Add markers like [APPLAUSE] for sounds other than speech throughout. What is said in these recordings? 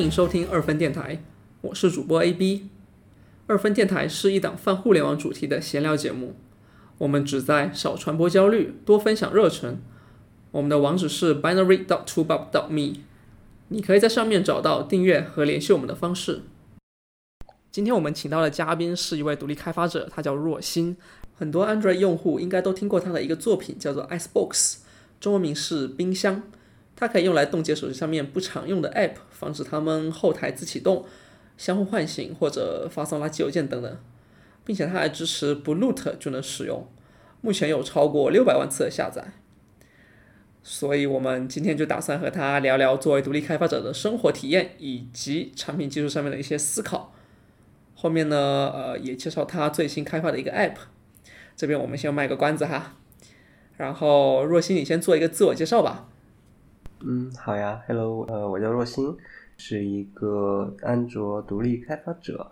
欢迎收听二分电台，我是主播 AB。二分电台是一档泛互联网主题的闲聊节目，我们旨在少传播焦虑，多分享热忱。我们的网址是 binary dot t o b u b dot me，你可以在上面找到订阅和联系我们的方式。今天我们请到的嘉宾是一位独立开发者，他叫若心。很多 Android 用户应该都听过他的一个作品，叫做 Icebox，中文名是冰箱。它可以用来冻结手机上面不常用的 App，防止它们后台自启动。相互唤醒或者发送垃圾邮件等等，并且它还支持不 root 就能使用，目前有超过六百万次的下载。所以，我们今天就打算和他聊聊作为独立开发者的生活体验，以及产品技术上面的一些思考。后面呢，呃，也介绍他最新开发的一个 App。这边我们先卖个关子哈。然后，若曦，你先做一个自我介绍吧。嗯，好呀，Hello，呃，我叫若心。是一个安卓独立开发者，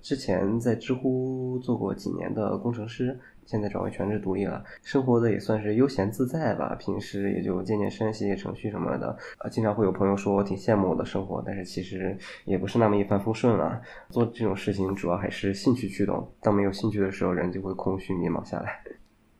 之前在知乎做过几年的工程师，现在转为全职独立了，生活的也算是悠闲自在吧。平时也就健健身、写写程序什么的。啊，经常会有朋友说我挺羡慕我的生活，但是其实也不是那么一帆风顺啊。做这种事情主要还是兴趣驱动，当没有兴趣的时候，人就会空虚迷茫下来。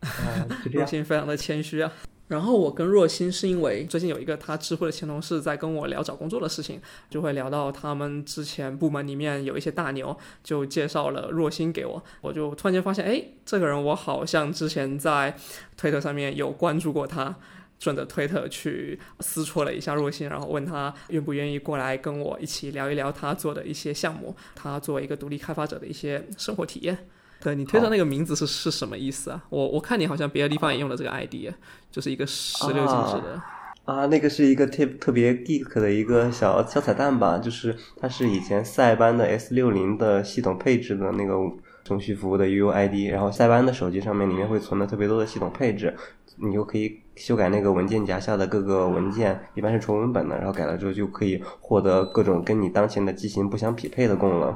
[LAUGHS] 若心 [LAUGHS] 非常的谦虚啊。然后我跟若心是因为最近有一个他知乎的前同事在跟我聊找工作的事情，就会聊到他们之前部门里面有一些大牛，就介绍了若心给我，我就突然间发现，哎，这个人我好像之前在推特上面有关注过他，顺着推特去私戳了一下若心，然后问他愿不愿意过来跟我一起聊一聊他做的一些项目，他作为一个独立开发者的一些生活体验。对你推特那个名字是是什么意思啊？我我看你好像别的地方也用了这个 ID，就是一个十六进制的啊，那个是一个特特别 geek 的一个小小彩蛋吧，就是它是以前塞班的 S 六零的系统配置的那个程序服务的 UUID，然后塞班的手机上面里面会存了特别多的系统配置，你就可以修改那个文件夹下的各个文件，一般是纯文本的，然后改了之后就可以获得各种跟你当前的机型不相匹配的功能。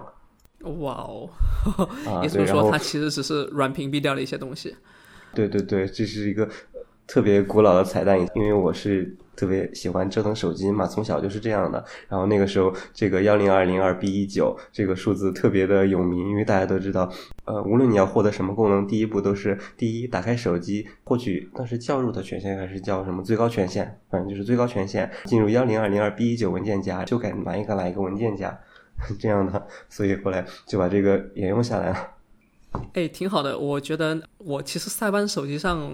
哇哦，[LAUGHS] 也就是说，它其实只是软屏蔽掉了一些东西。对对对，这是一个特别古老的彩蛋，因为我是特别喜欢折腾手机嘛，从小就是这样的。然后那个时候，这个幺零二零二 B 一九这个数字特别的有名，因为大家都知道，呃，无论你要获得什么功能，第一步都是第一打开手机，获取当时叫入的权限还是叫什么最高权限，反正就是最高权限，进入幺零二零二 B 一九文件夹，修改哪一个哪一个文件夹。这样的，所以后来就把这个沿用下来了。哎，挺好的。我觉得我其实塞班手机上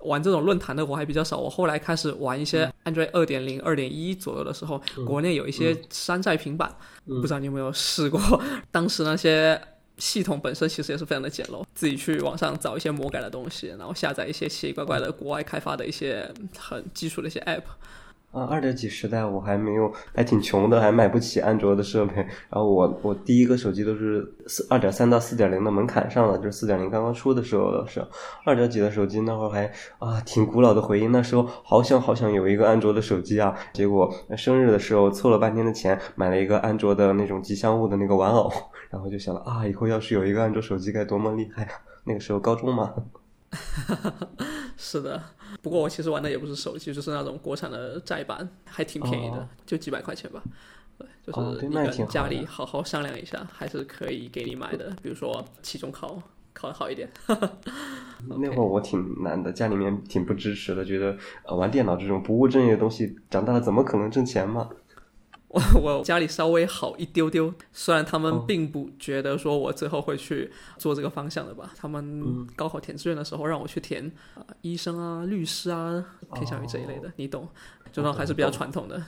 玩这种论坛的我还比较少。我后来开始玩一些 Android 二点零、二点一左右的时候，国内有一些山寨平板，不知道你有没有试过？当时那些系统本身其实也是非常的简陋，自己去网上找一些魔改的东西，然后下载一些奇奇怪怪的国外开发的一些很基础的一些 App。啊，二点几时代我还没有，还挺穷的，还买不起安卓的设备。然后我我第一个手机都是四二点三到四点零的门槛上了，就是四点零刚刚出的时候的事。二点几的手机那会儿还啊挺古老的回忆，那时候好想好想有一个安卓的手机啊。结果生日的时候凑了半天的钱买了一个安卓的那种吉祥物的那个玩偶，[LAUGHS] 然后就想了啊，以后要是有一个安卓手机该多么厉害啊！那个时候高中嘛。哈哈哈是的。不过我其实玩的也不是手机，就是那种国产的窄版，还挺便宜的，就几百块钱吧。对，就是跟家里好好商量一下，还是可以给你买的。比如说期中考考的好一点。[LAUGHS] 那会儿我挺难的，家里面挺不支持的，觉得玩电脑这种不务正业的东西，长大了怎么可能挣钱嘛？我 [LAUGHS] 我家里稍微好一丢丢，虽然他们并不觉得说我最后会去做这个方向的吧。他们高考填志愿的时候让我去填医生啊、律师啊，偏向于这一类的，你懂？就说还是比较传统的。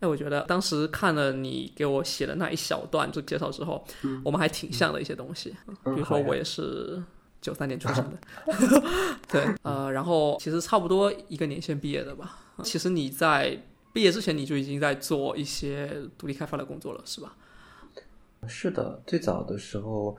哎，我觉得当时看了你给我写的那一小段就介绍之后，我们还挺像的一些东西。比如说我也是九三年出生的，[LAUGHS] 对，呃，然后其实差不多一个年限毕业的吧。其实你在。毕业之前你就已经在做一些独立开发的工作了，是吧？是的，最早的时候，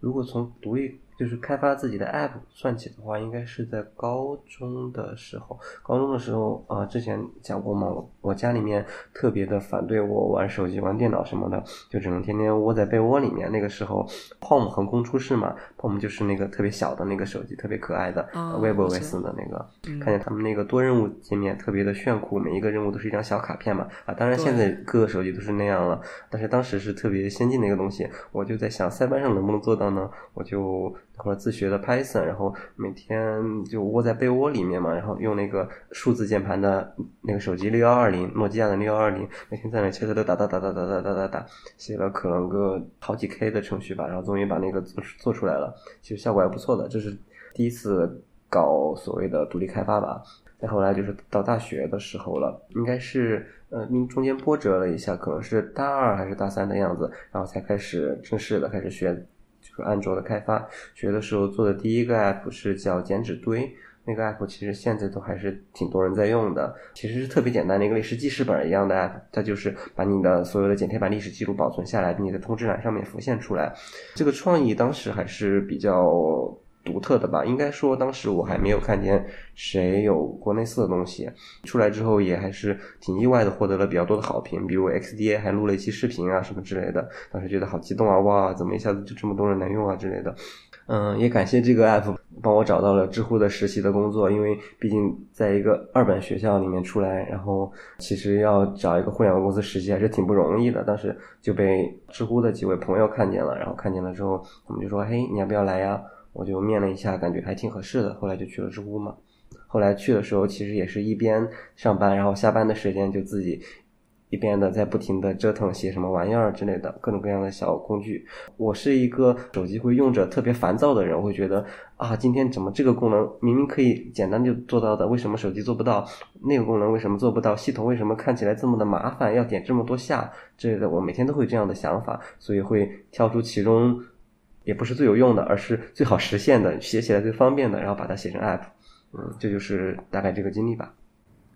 如果从独立就是开发自己的 app 算起的话，应该是在高中的时候。高中的时候啊，之前讲过嘛，我我家里面特别的反对我玩手机、玩电脑什么的，就只能天天窝在被窝里面。那个时候，Palm 横空出世嘛，Palm 就是那个特别小的那个手机，特别可爱的 WebOS 的那个。看见他们那个多任务界面特别的炫酷，每一个任务都是一张小卡片嘛。啊，当然现在各个手机都是那样了，但是当时是特别先进的一个东西。我就在想，塞班上能不能做到呢？我就。或者自学的 Python，然后每天就窝在被窝里面嘛，然后用那个数字键盘的那个手机六幺二零，诺基亚的六幺二零，每天在那切切的打打打打打打打打打，写了可能个好几 K 的程序吧，然后终于把那个做做出来了，其实效果还不错的，这是第一次搞所谓的独立开发吧。再后来就是到大学的时候了，应该是呃中间波折了一下，可能是大二还是大三的样子，然后才开始正式的开始学。就安卓的开发，学的时候做的第一个 app 是叫剪纸堆，那个 app 其实现在都还是挺多人在用的，其实是特别简单的一个类似记事本一样的 app，它就是把你的所有的剪贴板历史记录保存下来，并且在通知栏上面浮现出来。这个创意当时还是比较。独特的吧，应该说当时我还没有看见谁有过类似的东西出来之后，也还是挺意外的，获得了比较多的好评。比如 XDA 还录了一期视频啊什么之类的，当时觉得好激动啊！哇，怎么一下子就这么多人能用啊之类的。嗯，也感谢这个 app 帮我找到了知乎的实习的工作，因为毕竟在一个二本学校里面出来，然后其实要找一个互联网公司实习还是挺不容易的。当时就被知乎的几位朋友看见了，然后看见了之后，他们就说：“嘿，你要不要来呀？”我就面了一下，感觉还挺合适的，后来就去了知乎嘛。后来去的时候，其实也是一边上班，然后下班的时间就自己一边的在不停的折腾写什么玩意儿之类的，各种各样的小工具。我是一个手机会用着特别烦躁的人，我会觉得啊，今天怎么这个功能明明可以简单就做到的，为什么手机做不到？那个功能为什么做不到？系统为什么看起来这么的麻烦，要点这么多下之类的？我每天都会这样的想法，所以会挑出其中。也不是最有用的，而是最好实现的，写起来最方便的，然后把它写成 app，嗯，这就是大概这个经历吧。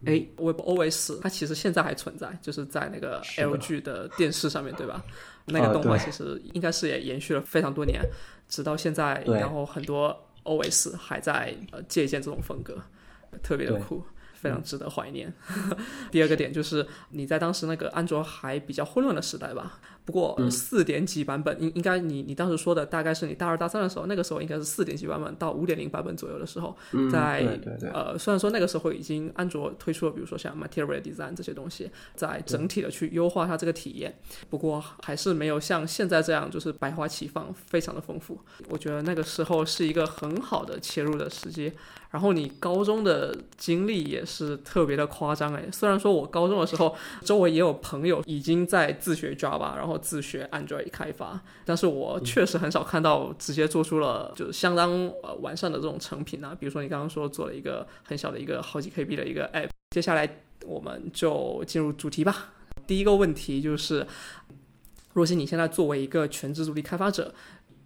哎，WebOS 它其实现在还存在，就是在那个 LG 的电视上面对吧？那个动画其实应该是也延续了非常多年，直到现在，然后很多 OS 还在呃借鉴这种风格，特别的酷。非常值得怀念。[LAUGHS] 第二个点就是你在当时那个安卓还比较混乱的时代吧。不过四点几版本应应该你你当时说的大概是你大二大三的时候，那个时候应该是四点几版本到五点零版本左右的时候，在呃虽然说那个时候已经安卓推出了比如说像 Material Design 这些东西，在整体的去优化它这个体验，不过还是没有像现在这样就是百花齐放，非常的丰富。我觉得那个时候是一个很好的切入的时机。然后你高中的经历也是特别的夸张哎，虽然说我高中的时候周围也有朋友已经在自学 Java，然后自学 Android 开发，但是我确实很少看到直接做出了就是相当呃完善的这种成品啊。比如说你刚刚说做了一个很小的一个好几 KB 的一个 App，接下来我们就进入主题吧。第一个问题就是，若曦你现在作为一个全职独立开发者，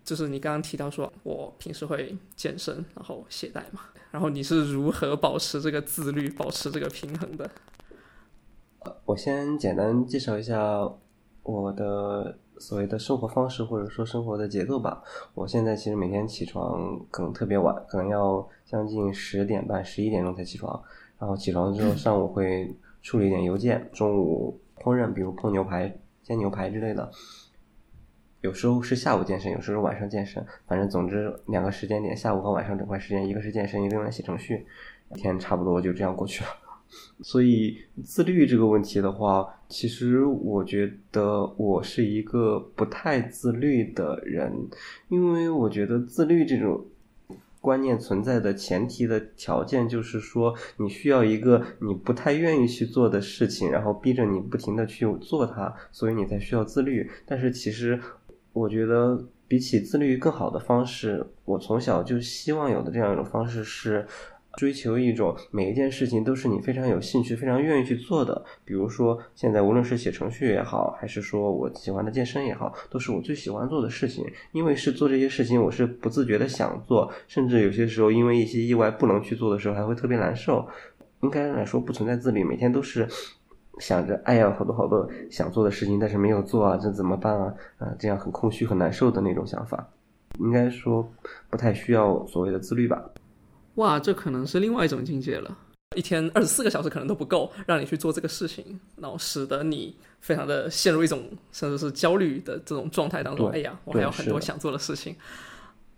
就是你刚刚提到说我平时会健身，然后懈怠嘛。然后你是如何保持这个自律、保持这个平衡的？我先简单介绍一下我的所谓的生活方式，或者说生活的节奏吧。我现在其实每天起床可能特别晚，可能要将近十点半、十一点钟才起床。然后起床之后，上午会处理一点邮件，中午烹饪，比如烹牛排、煎牛排之类的。有时候是下午健身，有时候是晚上健身，反正总之两个时间点，下午和晚上这块时间，一个是健身，一个用来写程序，一天差不多就这样过去了。所以自律这个问题的话，其实我觉得我是一个不太自律的人，因为我觉得自律这种。观念存在的前提的条件就是说，你需要一个你不太愿意去做的事情，然后逼着你不停的去做它，所以你才需要自律。但是其实，我觉得比起自律更好的方式，我从小就希望有的这样一种方式是。追求一种每一件事情都是你非常有兴趣、非常愿意去做的。比如说，现在无论是写程序也好，还是说我喜欢的健身也好，都是我最喜欢做的事情。因为是做这些事情，我是不自觉的想做，甚至有些时候因为一些意外不能去做的时候，还会特别难受。应该来说不存在自律，每天都是想着哎呀，好多好多想做的事情，但是没有做啊，这怎么办啊？啊，这样很空虚、很难受的那种想法。应该说不太需要所谓的自律吧。哇，这可能是另外一种境界了。一天二十四个小时可能都不够让你去做这个事情，然后使得你非常的陷入一种甚至是焦虑的这种状态当中。哎呀，我还有很多想做的事情。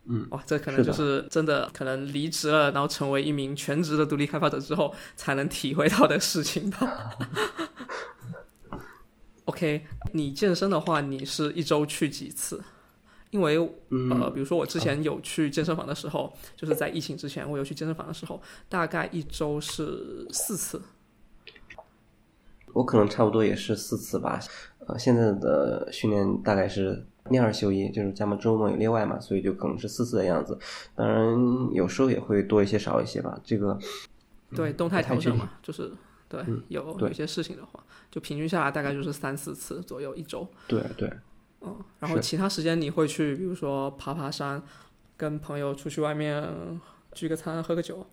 嗯，哇，这可能就是真的可能离职了，然后成为一名全职的独立开发者之后才能体会到的事情吧。[LAUGHS] OK，你健身的话，你是一周去几次？因为呃，比如说我之前有去健身房的时候，就是在疫情之前，我有去健身房的时候，大概一周是四次。我可能差不多也是四次吧。呃，现在的训练大概是。练二休一，就是加上周末有例外嘛，所以就可能是四次的样子。当然有时候也会多一些少一些吧。这个对动态调整嘛，就是对有有一些事情的话，就平均下来大概就是三四次左右一周。对对，嗯，然后其他时间你会去，比如说爬爬山，跟朋友出去外面聚个餐、喝个酒。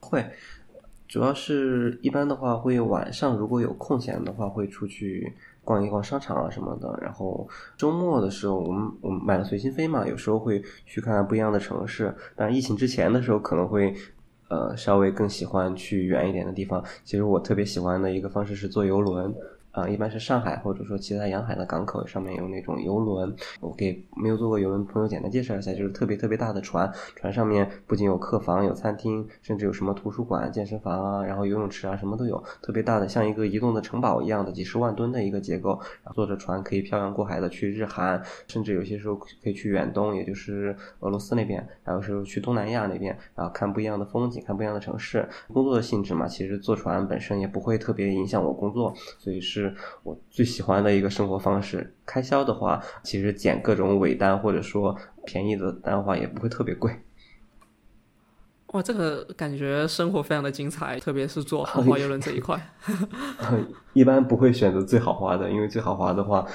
会，主要是一般的话会晚上如果有空闲的话会出去。逛一逛商场啊什么的，然后周末的时候，我们我们买了随心飞嘛，有时候会去看看不一样的城市。但疫情之前的时候，可能会呃稍微更喜欢去远一点的地方。其实我特别喜欢的一个方式是坐游轮。啊，一般是上海或者说其他沿海的港口上面有那种游轮，我给没有坐过游轮朋友简单介绍一下，就是特别特别大的船，船上面不仅有客房、有餐厅，甚至有什么图书馆、健身房啊，然后游泳池啊，什么都有，特别大的，像一个移动的城堡一样的几十万吨的一个结构，坐着船可以漂洋过海的去日韩，甚至有些时候可以去远东，也就是俄罗斯那边，还有时候去东南亚那边，然后看不一样的风景，看不一样的城市。工作的性质嘛，其实坐船本身也不会特别影响我工作，所以是。我最喜欢的一个生活方式，开销的话，其实捡各种尾单或者说便宜的单话也不会特别贵。[LAUGHS] 哇，这个感觉生活非常的精彩，特别是坐豪华游轮这一块。[LAUGHS] 一般不会选择最豪华的，因为最豪华的话。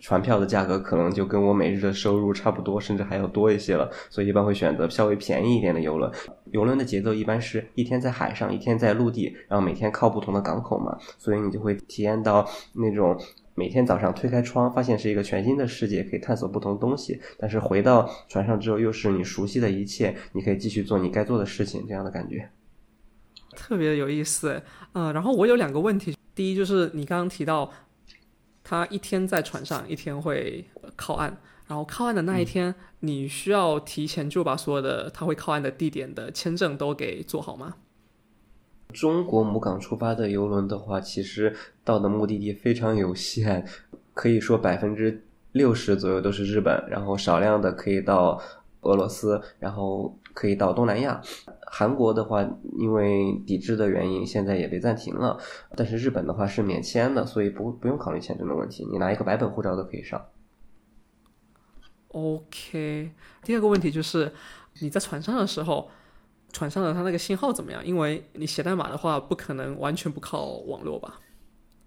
船票的价格可能就跟我每日的收入差不多，甚至还要多一些了，所以一般会选择稍微便宜一点的游轮。游轮的节奏一般是一天在海上，一天在陆地，然后每天靠不同的港口嘛，所以你就会体验到那种每天早上推开窗，发现是一个全新的世界，可以探索不同的东西。但是回到船上之后，又是你熟悉的一切，你可以继续做你该做的事情，这样的感觉特别有意思。嗯，然后我有两个问题，第一就是你刚刚提到。他一天在船上，一天会靠岸，然后靠岸的那一天，你需要提前就把所有的他会靠岸的地点的签证都给做好吗？中国母港出发的游轮的话，其实到的目的地非常有限，可以说百分之六十左右都是日本，然后少量的可以到俄罗斯，然后可以到东南亚。韩国的话，因为抵制的原因，现在也被暂停了。但是日本的话是免签的，所以不不用考虑签证的问题，你拿一个白本护照都可以上。OK，第二个问题就是你在船上的时候，船上的它那个信号怎么样？因为你写代码的话，不可能完全不靠网络吧？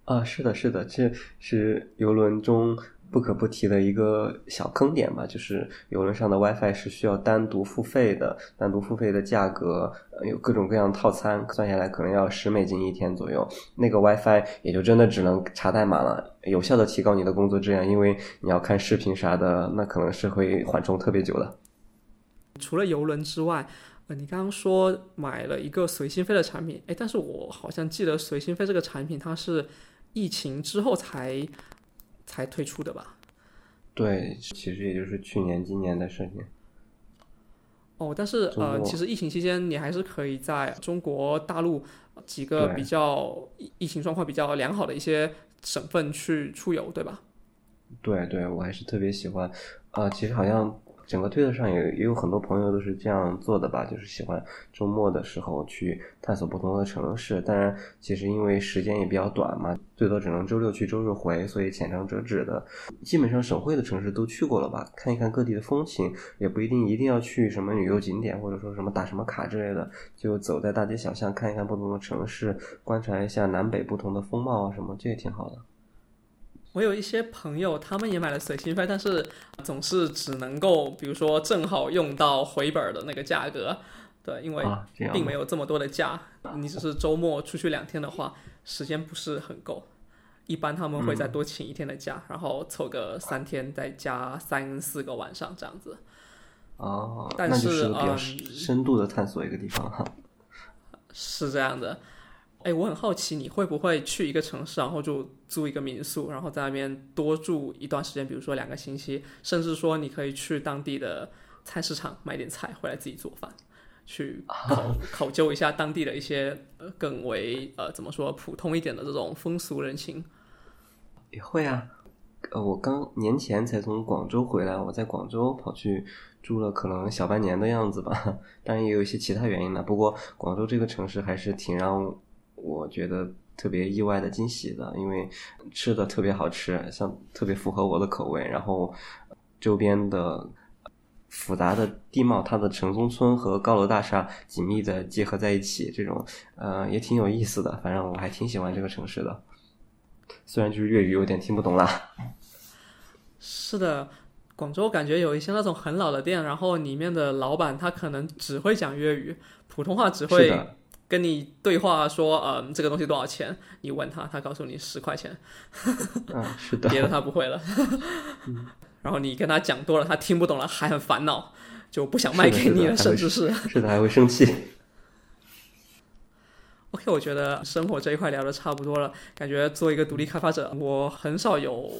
啊，是的，是的，这是游轮中。不可不提的一个小坑点吧，就是游轮上的 WiFi 是需要单独付费的，单独付费的价格有各种各样套餐，算下来可能要十美金一天左右。那个 WiFi 也就真的只能查代码了，有效的提高你的工作质量，因为你要看视频啥的，那可能是会缓冲特别久的。除了游轮之外，呃，你刚刚说买了一个随心飞的产品，哎，但是我好像记得随心飞这个产品它是疫情之后才。才推出的吧？对，其实也就是去年、今年的事情。哦，但是呃，其实疫情期间你还是可以在中国大陆几个比较疫情状况比较良好的一些省份去出游，对吧？对对，我还是特别喜欢。啊，其实好像。整个推特上也也有很多朋友都是这样做的吧，就是喜欢周末的时候去探索不同的城市。当然，其实因为时间也比较短嘛，最多只能周六去周日回，所以浅尝辄止的。基本上省会的城市都去过了吧，看一看各地的风情，也不一定一定要去什么旅游景点或者说什么打什么卡之类的，就走在大街小巷看一看不同的城市，观察一下南北不同的风貌啊什么，这也挺好的。我有一些朋友，他们也买了随心飞，但是总是只能够，比如说正好用到回本的那个价格，对，因为并没有这么多的假，你只是周末出去两天的话，时间不是很够。一般他们会再多请一天的假，然后凑个三天，再加三四个晚上这样子。哦，但是是比较嗯深度的探索一个地方哈。是这样的。哎，我很好奇，你会不会去一个城市，然后就租一个民宿，然后在那边多住一段时间，比如说两个星期，甚至说你可以去当地的菜市场买点菜回来自己做饭，去考考究一下当地的一些呃更为呃怎么说普通一点的这种风俗人情。也会啊，呃，我刚年前才从广州回来，我在广州跑去住了可能小半年的样子吧，[LAUGHS] 当然也有一些其他原因了。不过广州这个城市还是挺让我觉得特别意外的惊喜的，因为吃的特别好吃，像特别符合我的口味，然后周边的。复杂的地貌，它的城中村和高楼大厦紧密的结合在一起，这种呃也挺有意思的。反正我还挺喜欢这个城市的。虽然就是粤语有点听不懂啦。[LAUGHS] 是的，广州感觉有一些那种很老的店，然后里面的老板他可能只会讲粤语，普通话只会的，跟你对话说，嗯，这个东西多少钱？你问他，他告诉你十块钱，啊，[LAUGHS] 是的，别的他不会了。然后你跟他讲多了，他听不懂了，还很烦恼，就不想卖给你了，甚至是。[LAUGHS] 是的，还会生气。OK，我觉得生活这一块聊的差不多了，感觉做一个独立开发者，我很少有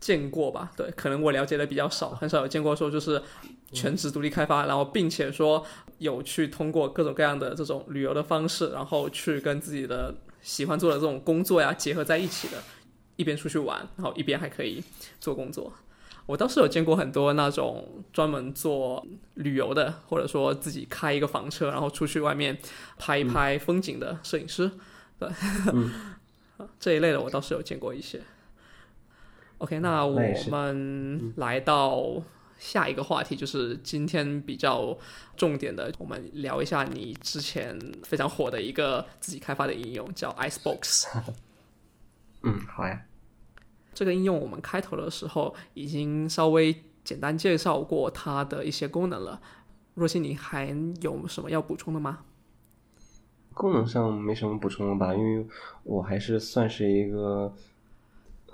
见过吧？对，可能我了解的比较少，很少有见过说就是全职独立开发，然后并且说有去通过各种各样的这种旅游的方式，然后去跟自己的喜欢做的这种工作呀结合在一起的，一边出去玩，然后一边还可以做工作。我倒是有见过很多那种专门做旅游的，或者说自己开一个房车，然后出去外面拍一拍风景的摄影师，对，这一类的我倒是有见过一些。OK，那我们来到下一个话题，就是今天比较重点的，我们聊一下你之前非常火的一个自己开发的应用，叫 Icebox。[LAUGHS] 嗯，好呀。这个应用我们开头的时候已经稍微简单介绍过它的一些功能了。若曦，你还有什么要补充的吗？功能上没什么补充了吧，因为我还是算是一个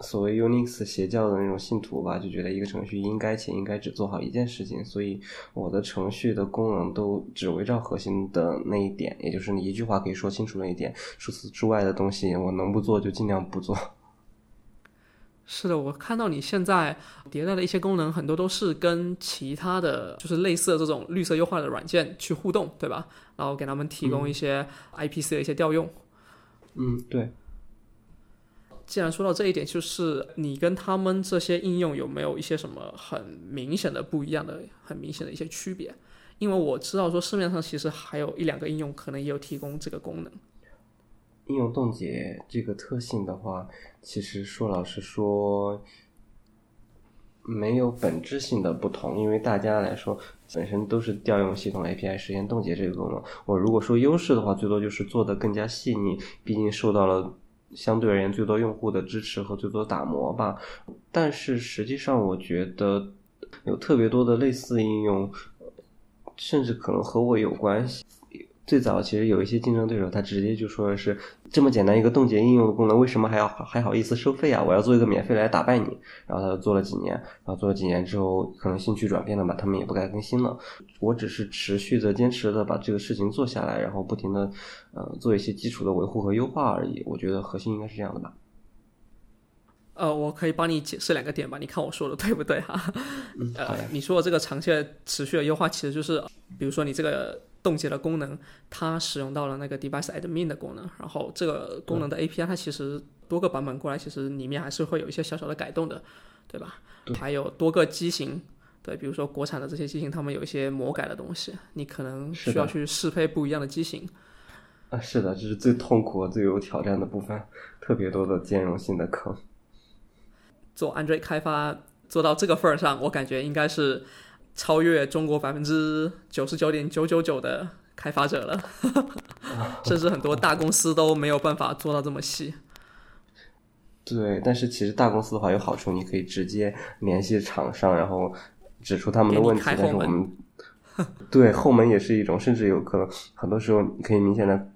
所谓 Unix 邪教的那种信徒吧，就觉得一个程序应该且应该只做好一件事情，所以我的程序的功能都只围绕核心的那一点，也就是你一句话可以说清楚那一点，除此之外的东西我能不做就尽量不做。[LAUGHS] 是的，我看到你现在迭代的一些功能，很多都是跟其他的就是类似的这种绿色优化的软件去互动，对吧？然后给他们提供一些 IPC 的一些调用。嗯，对。既然说到这一点，就是你跟他们这些应用有没有一些什么很明显的不一样的、很明显的一些区别？因为我知道说市面上其实还有一两个应用可能也有提供这个功能。应用冻结这个特性的话，其实说老实说，没有本质性的不同，因为大家来说本身都是调用系统 API 实现冻结这个功能。我如果说优势的话，最多就是做的更加细腻，毕竟受到了相对而言最多用户的支持和最多打磨吧。但是实际上，我觉得有特别多的类似应用，甚至可能和我有关系。最早其实有一些竞争对手，他直接就说的是这么简单一个冻结应用的功能，为什么还要还好意思收费啊？我要做一个免费来打败你。然后他就做了几年，然后做了几年之后，可能兴趣转变了吧，他们也不该更新了。我只是持续的、坚持的把这个事情做下来，然后不停的呃做一些基础的维护和优化而已。我觉得核心应该是这样的吧。呃，我可以帮你解释两个点吧，你看我说的对不对哈？嗯，好你说的这个长期的持续的优化，其实就是比如说你这个冻结的功能，它使用到了那个 device admin 的功能，然后这个功能的 API 它其实多个版本过来，其实里面还是会有一些小小的改动的，对吧？还有多个机型，对，比如说国产的这些机型，他们有一些魔改的东西，你可能需要去适配不一样的机型。啊，是的，这是最痛苦、最有挑战的部分，特别多的兼容性的坑。做 Android 开发做到这个份儿上，我感觉应该是超越中国百分之九十九点九九九的开发者了，[LAUGHS] 甚至很多大公司都没有办法做到这么细。对，但是其实大公司的话有好处，你可以直接联系厂商，然后指出他们的问题。但是我们 [LAUGHS] 对后门也是一种，甚至有可能很多时候你可以明显的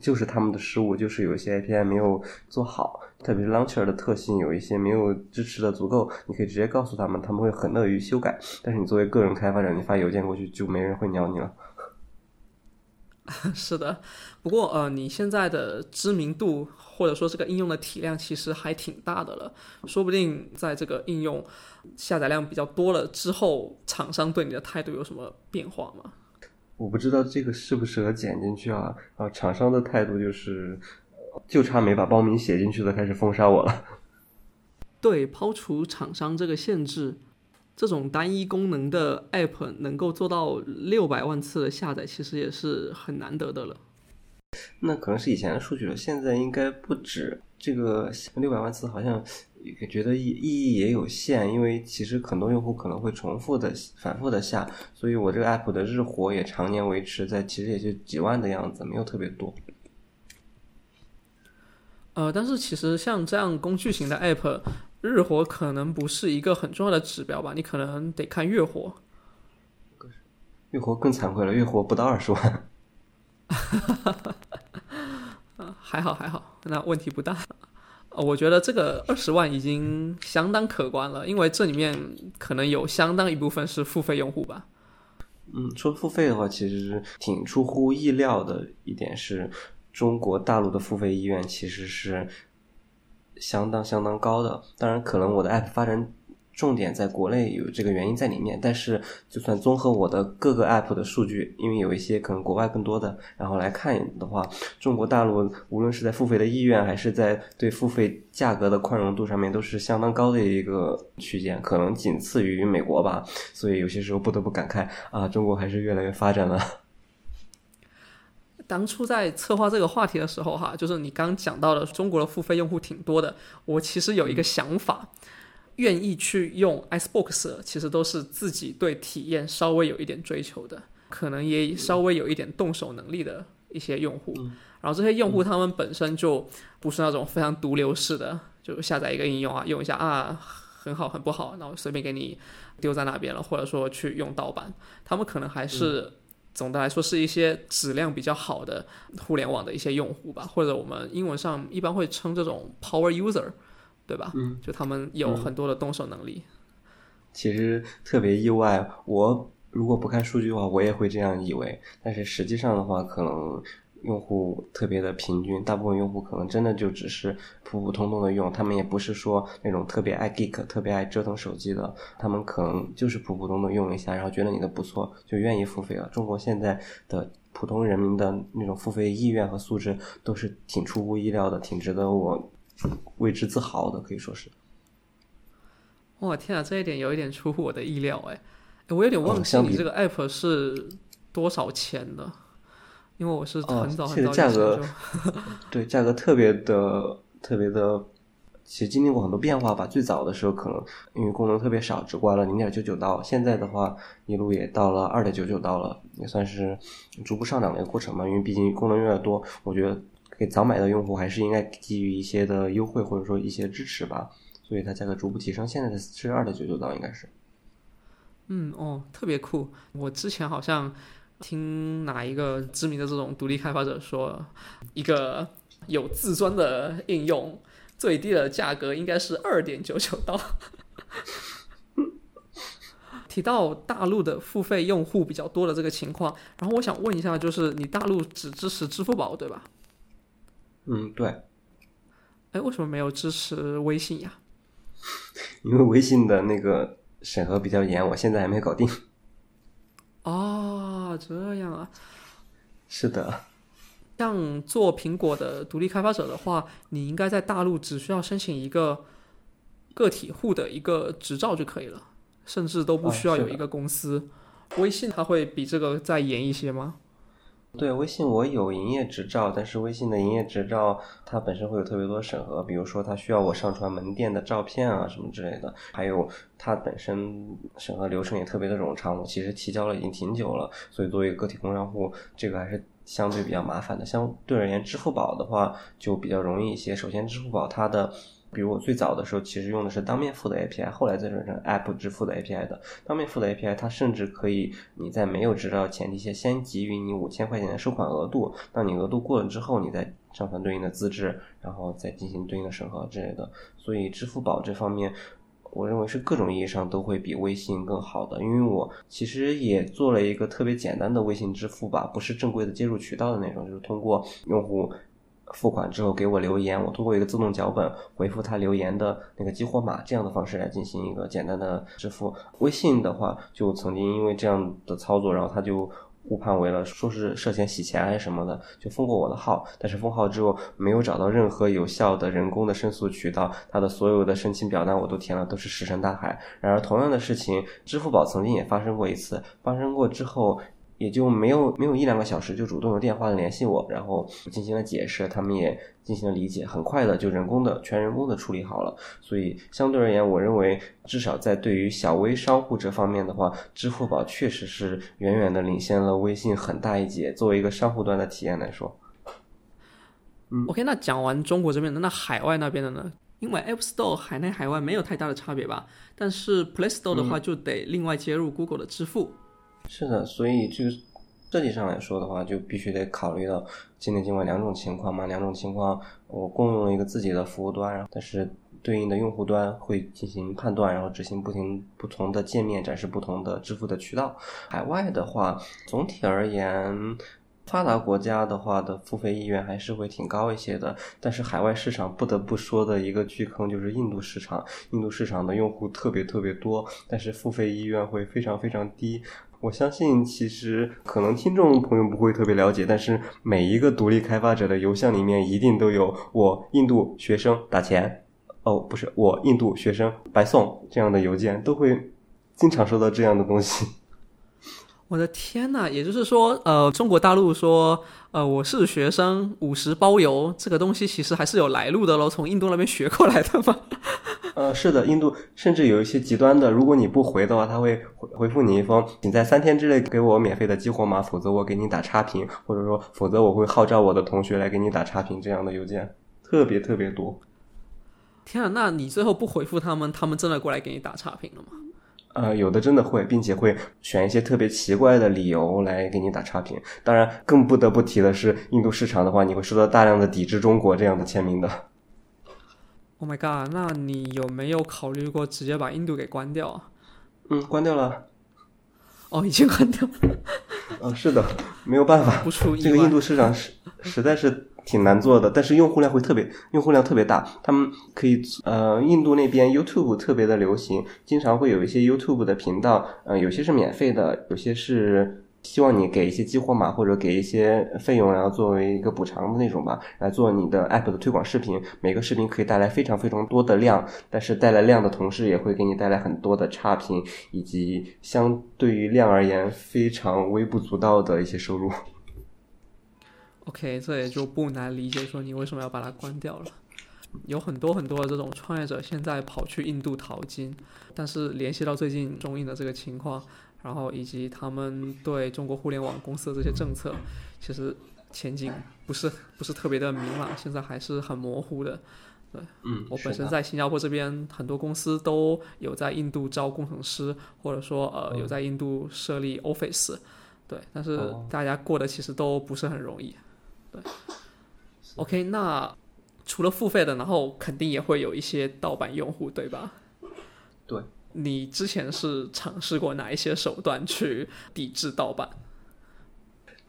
就是他们的失误，就是有一些 API 没有做好，特别是 Launcher 的特性有一些没有支持的足够，你可以直接告诉他们，他们会很乐于修改。但是你作为个人开发者，你发邮件过去就没人会鸟你了。是的，不过呃，你现在的知名度或者说这个应用的体量其实还挺大的了，说不定在这个应用下载量比较多了之后，厂商对你的态度有什么变化吗？我不知道这个适不适合剪进去啊啊！厂商的态度就是，就差没把报名写进去的开始封杀我了。[LAUGHS] 对，抛除厂商这个限制，这种单一功能的 App 能够做到六百万次的下载，其实也是很难得的了。那可能是以前的数据了，现在应该不止这个六百万次，好像。觉得意意义也有限，因为其实很多用户可能会重复的、反复的下，所以我这个 app 的日活也常年维持在其实也就几万的样子，没有特别多。呃，但是其实像这样工具型的 app，日活可能不是一个很重要的指标吧？你可能得看月活。月活更惭愧了，月活不到二十万。[LAUGHS] 还好还好，那问题不大。我觉得这个二十万已经相当可观了，因为这里面可能有相当一部分是付费用户吧。嗯，说付费的话，其实挺出乎意料的一点是，中国大陆的付费意愿其实是相当相当高的。当然，可能我的 app 发展。重点在国内有这个原因在里面，但是就算综合我的各个 app 的数据，因为有一些可能国外更多的，然后来看的话，中国大陆无论是在付费的意愿，还是在对付费价格的宽容度上面，都是相当高的一个区间，可能仅次于美国吧。所以有些时候不得不感慨啊，中国还是越来越发展了。当初在策划这个话题的时候，哈，就是你刚讲到的中国的付费用户挺多的，我其实有一个想法。愿意去用 Icebox，其实都是自己对体验稍微有一点追求的，可能也稍微有一点动手能力的一些用户。然后这些用户他们本身就不是那种非常毒瘤式的，就下载一个应用啊，用一下啊，很好很不好，然后随便给你丢在那边了，或者说去用盗版。他们可能还是总的来说是一些质量比较好的互联网的一些用户吧，或者我们英文上一般会称这种 Power User。对吧？嗯，就他们有很多的动手能力。其实特别意外，我如果不看数据的话，我也会这样以为。但是实际上的话，可能用户特别的平均，大部分用户可能真的就只是普普通通的用，他们也不是说那种特别爱 geek、特别爱折腾手机的，他们可能就是普普通通用一下，然后觉得你的不错，就愿意付费了。中国现在的普通人民的那种付费意愿和素质都是挺出乎意料的，挺值得我。为之自豪的可以说是，哇天啊，这一点有一点出乎我的意料哎，我有点忘记你这个 app 是多少钱的，因为我是很早很早价格，对价格特别的特别的，其实经历过很多变化吧。最早的时候可能因为功能特别少，只挂了零点九九刀，现在的话一路也到了二点九九刀了，也算是逐步上涨的一个过程嘛。因为毕竟功能越来越多，我觉得。给早买的用户还是应该给予一些的优惠或者说一些支持吧，所以它价格逐步提升，现在的是二点九九刀应该是。嗯哦，特别酷！我之前好像听哪一个知名的这种独立开发者说，一个有自尊的应用最低的价格应该是二点九九刀。[LAUGHS] 提到大陆的付费用户比较多的这个情况，然后我想问一下，就是你大陆只支持支付宝对吧？嗯，对。哎，为什么没有支持微信呀？因为微信的那个审核比较严，我现在还没搞定。哦，这样啊。是的。像做苹果的独立开发者的话，你应该在大陆只需要申请一个个体户的一个执照就可以了，甚至都不需要有一个公司。微信它会比这个再严一些吗？对微信，我有营业执照，但是微信的营业执照它本身会有特别多审核，比如说它需要我上传门店的照片啊什么之类的，还有它本身审核流程也特别的冗长，我其实提交了已经挺久了，所以作为个体工商户，这个还是相对比较麻烦的。相对而言，支付宝的话就比较容易一些。首先，支付宝它的比如我最早的时候其实用的是当面付的 API，后来再转成 App 支付的 API 的。当面付的 API 它甚至可以你在没有知道前提下先给予你五千块钱的收款额度，当你额度过了之后，你再上传对应的资质，然后再进行对应的审核之类的。所以支付宝这方面。我认为是各种意义上都会比微信更好的，因为我其实也做了一个特别简单的微信支付吧，不是正规的接入渠道的那种，就是通过用户付款之后给我留言，我通过一个自动脚本回复他留言的那个激活码这样的方式来进行一个简单的支付。微信的话，就曾经因为这样的操作，然后他就。误判为了说是涉嫌洗钱还是什么的，就封过我的号。但是封号之后没有找到任何有效的人工的申诉渠道，他的所有的申请表单我都填了，都是石沉大海。然而同样的事情，支付宝曾经也发生过一次，发生过之后。也就没有没有一两个小时就主动用电话联系我，然后进行了解释，他们也进行了理解，很快的就人工的全人工的处理好了。所以相对而言，我认为至少在对于小微商户这方面的话，支付宝确实是远远的领先了微信很大一截。作为一个商户端的体验来说，嗯，OK，那讲完中国这边的，那海外那边的呢？因为 App Store 海内海外没有太大的差别吧，但是 Play Store 的话就得另外接入 Google 的支付。是的，所以这个设计上来说的话，就必须得考虑到今年今晚两种情况嘛。两种情况，我共用一个自己的服务端，但是对应的用户端会进行判断，然后执行不停不同的界面，展示不同的支付的渠道。海外的话，总体而言。发达国家的话的付费意愿还是会挺高一些的，但是海外市场不得不说的一个巨坑就是印度市场，印度市场的用户特别特别多，但是付费意愿会非常非常低。我相信其实可能听众朋友不会特别了解，但是每一个独立开发者的邮箱里面一定都有我印度学生打钱，哦不是我印度学生白送这样的邮件，都会经常收到这样的东西。我的天呐，也就是说，呃，中国大陆说，呃，我是学生，五十包邮，这个东西其实还是有来路的喽，从印度那边学过来的嘛？呃，是的，印度甚至有一些极端的，如果你不回的话，他会回回复你一封，请在三天之内给我免费的激活码，否则我给你打差评，或者说，否则我会号召我的同学来给你打差评，这样的邮件特别特别多。天啊，那你最后不回复他们，他们真的过来给你打差评了吗？呃，有的真的会，并且会选一些特别奇怪的理由来给你打差评。当然，更不得不提的是，印度市场的话，你会收到大量的抵制中国这样的签名的。Oh my god！那你有没有考虑过直接把印度给关掉啊？嗯，关掉了。哦，已经关掉了。嗯，[LAUGHS] 是的，没有办法。不出这个印度市场实实在是。挺难做的，但是用户量会特别，用户量特别大。他们可以，呃，印度那边 YouTube 特别的流行，经常会有一些 YouTube 的频道，呃，有些是免费的，有些是希望你给一些激活码或者给一些费用，然后作为一个补偿的那种吧，来做你的 App 的推广视频。每个视频可以带来非常非常多的量，但是带来量的同时，也会给你带来很多的差评，以及相对于量而言非常微不足道的一些收入。OK，这也就不难理解，说你为什么要把它关掉了。有很多很多的这种创业者现在跑去印度淘金，但是联系到最近中印的这个情况，然后以及他们对中国互联网公司的这些政策，其实前景不是不是特别的明朗，现在还是很模糊的。对，嗯，我本身在新加坡这边，很多公司都有在印度招工程师，或者说呃有在印度设立 office，对，但是大家过得其实都不是很容易。OK，那除了付费的，然后肯定也会有一些盗版用户，对吧？对，你之前是尝试过哪一些手段去抵制盗版？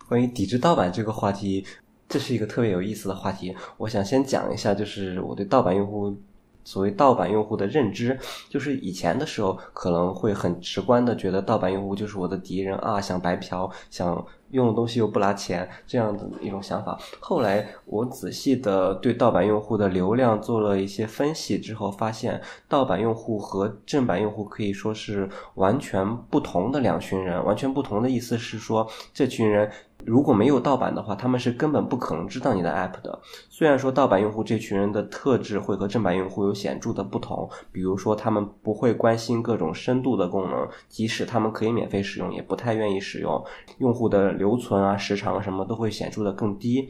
关于抵制盗版这个话题，这是一个特别有意思的话题。我想先讲一下，就是我对盗版用户。所谓盗版用户的认知，就是以前的时候可能会很直观的觉得盗版用户就是我的敌人啊，想白嫖，想用的东西又不拿钱这样的一种想法。后来我仔细的对盗版用户的流量做了一些分析之后，发现盗版用户和正版用户可以说是完全不同的两群人。完全不同的意思是说，这群人。如果没有盗版的话，他们是根本不可能知道你的 app 的。虽然说盗版用户这群人的特质会和正版用户有显著的不同，比如说他们不会关心各种深度的功能，即使他们可以免费使用，也不太愿意使用。用户的留存啊、时长什么都会显著的更低。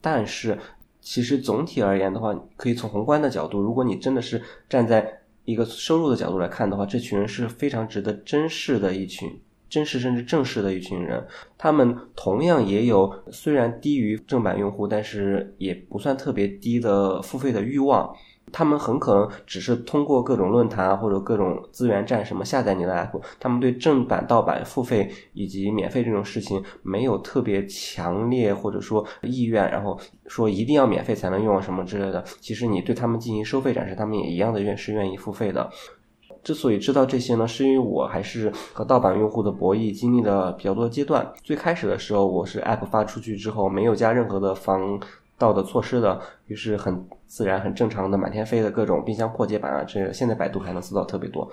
但是其实总体而言的话，可以从宏观的角度，如果你真的是站在一个收入的角度来看的话，这群人是非常值得珍视的一群。真实甚至正式的一群人，他们同样也有虽然低于正版用户，但是也不算特别低的付费的欲望。他们很可能只是通过各种论坛或者各种资源站什么下载你的 app，他们对正版、盗版、付费以及免费这种事情没有特别强烈或者说意愿，然后说一定要免费才能用什么之类的。其实你对他们进行收费展示，他们也一样的愿是愿意付费的。之所以知道这些呢，是因为我还是和盗版用户的博弈经历了比较多的阶段。最开始的时候，我是 App 发出去之后没有加任何的防盗的措施的，于是很自然、很正常的满天飞的各种冰箱破解版啊，这现在百度还能搜到特别多。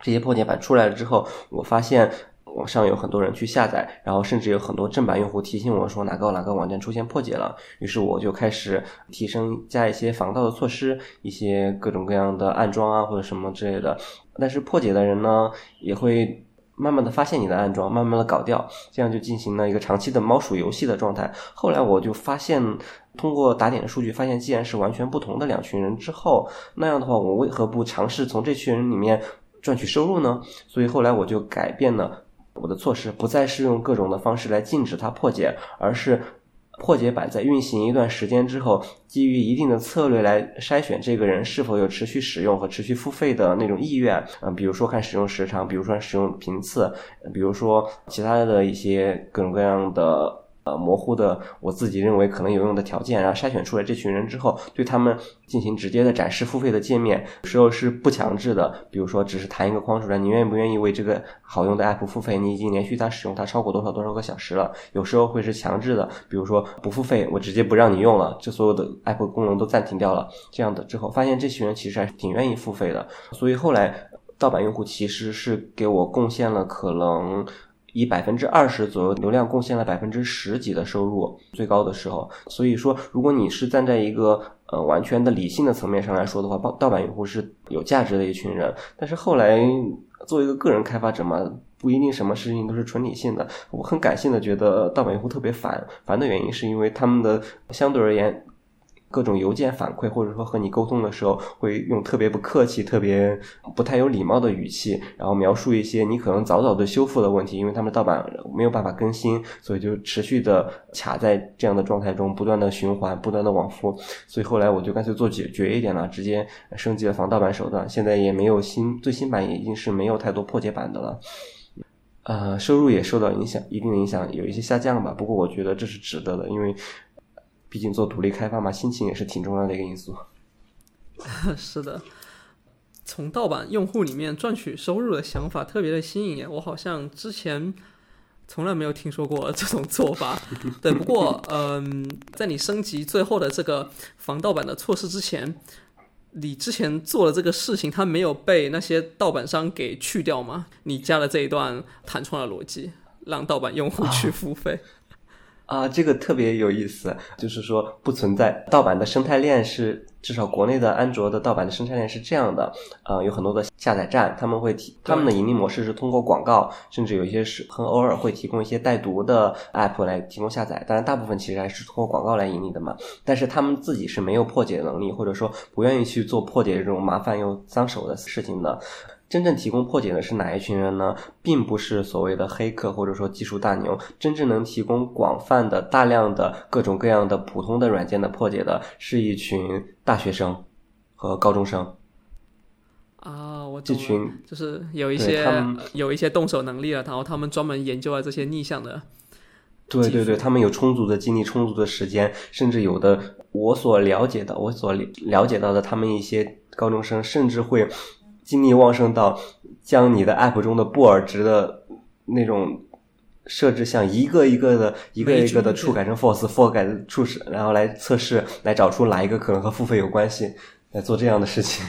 这些破解版出来了之后，我发现。网上有很多人去下载，然后甚至有很多正版用户提醒我说哪个哪个网站出现破解了，于是我就开始提升加一些防盗的措施，一些各种各样的安装啊或者什么之类的。但是破解的人呢，也会慢慢的发现你的安装，慢慢的搞掉，这样就进行了一个长期的猫鼠游戏的状态。后来我就发现，通过打点的数据发现，既然是完全不同的两群人之后，那样的话，我为何不尝试从这群人里面赚取收入呢？所以后来我就改变了。我的措施不再是用各种的方式来禁止它破解，而是破解版在运行一段时间之后，基于一定的策略来筛选这个人是否有持续使用和持续付费的那种意愿。嗯，比如说看使用时长，比如说使用频次，比如说其他的一些各种各样的。呃，模糊的我自己认为可能有用的条件，然后筛选出来这群人之后，对他们进行直接的展示付费的界面，有时候是不强制的，比如说只是弹一个框出来，你愿不愿意为这个好用的 app 付费？你已经连续它使用它超过多少多少个小时了？有时候会是强制的，比如说不付费，我直接不让你用了，这所有的 app 功能都暂停掉了。这样的之后，发现这群人其实还是挺愿意付费的，所以后来盗版用户其实是给我贡献了可能。以百分之二十左右流量贡献了百分之十几的收入，最高的时候。所以说，如果你是站在一个呃完全的理性的层面上来说的话，盗盗版用户是有价值的一群人。但是后来作为一个个人开发者嘛，不一定什么事情都是纯理性的。我很感性的觉得盗版用户特别烦，烦的原因是因为他们的相对而言。各种邮件反馈，或者说和你沟通的时候，会用特别不客气、特别不太有礼貌的语气，然后描述一些你可能早早的修复的问题，因为他们盗版没有办法更新，所以就持续的卡在这样的状态中，不断的循环，不断的往复。所以后来我就干脆做绝绝一点了，直接升级了防盗版手段。现在也没有新最新版，也已经是没有太多破解版的了。呃，收入也受到影响，一定的影响，有一些下降吧。不过我觉得这是值得的，因为。毕竟做独立开发嘛，心情也是挺重要的一个因素。[LAUGHS] 是的，从盗版用户里面赚取收入的想法特别的新颖，我好像之前从来没有听说过这种做法。对，不过嗯，在你升级最后的这个防盗版的措施之前，你之前做的这个事情，它没有被那些盗版商给去掉吗？你加了这一段弹窗的逻辑，让盗版用户去付费。啊，[LAUGHS] 这个特别有意思，就是说不存在盗版的生态链，是至少国内的安卓的盗版的生态链是这样的。啊，有很多的下载站，他们会提他们的盈利模式是通过广告，甚至有一些是很偶尔会提供一些带毒的 app 来提供下载，当然大部分其实还是通过广告来盈利的嘛。但是他们自己是没有破解能力，或者说不愿意去做破解这种麻烦又脏手的事情的。真正提供破解的是哪一群人呢？并不是所谓的黑客或者说技术大牛，真正能提供广泛的、大量的各种各样的普通的软件的破解的，是一群大学生和高中生。啊，我这群就是有一些有一些动手能力了，然后他们专门研究了这些逆向的。对对对，他们有充足的精力、充足的时间，甚至有的我所了解的、我所了解到的，他们一些高中生甚至会。精力旺盛到将你的 App 中的布尔值的那种设置项一个一个的、一个一个的触改成 False，False 改触使，然后来测试，来找出哪一个可能和付费有关系，来做这样的事情。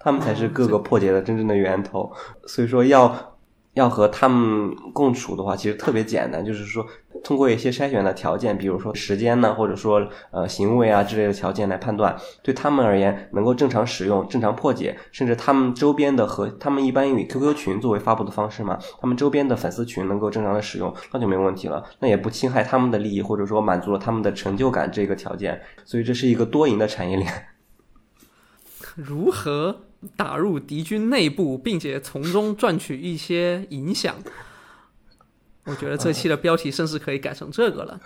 他们才是各个破解的真正的源头。所以说，要要和他们共处的话，其实特别简单，就是说通过一些筛选的条件，比如说时间呢，或者说呃行为啊之类的条件来判断，对他们而言能够正常使用、正常破解，甚至他们周边的和他们一般以 QQ 群作为发布的方式嘛，他们周边的粉丝群能够正常的使用，那就没问题了，那也不侵害他们的利益，或者说满足了他们的成就感这个条件，所以这是一个多赢的产业链。如何打入敌军内部，并且从中赚取一些影响？我觉得这期的标题甚至可以改成这个了。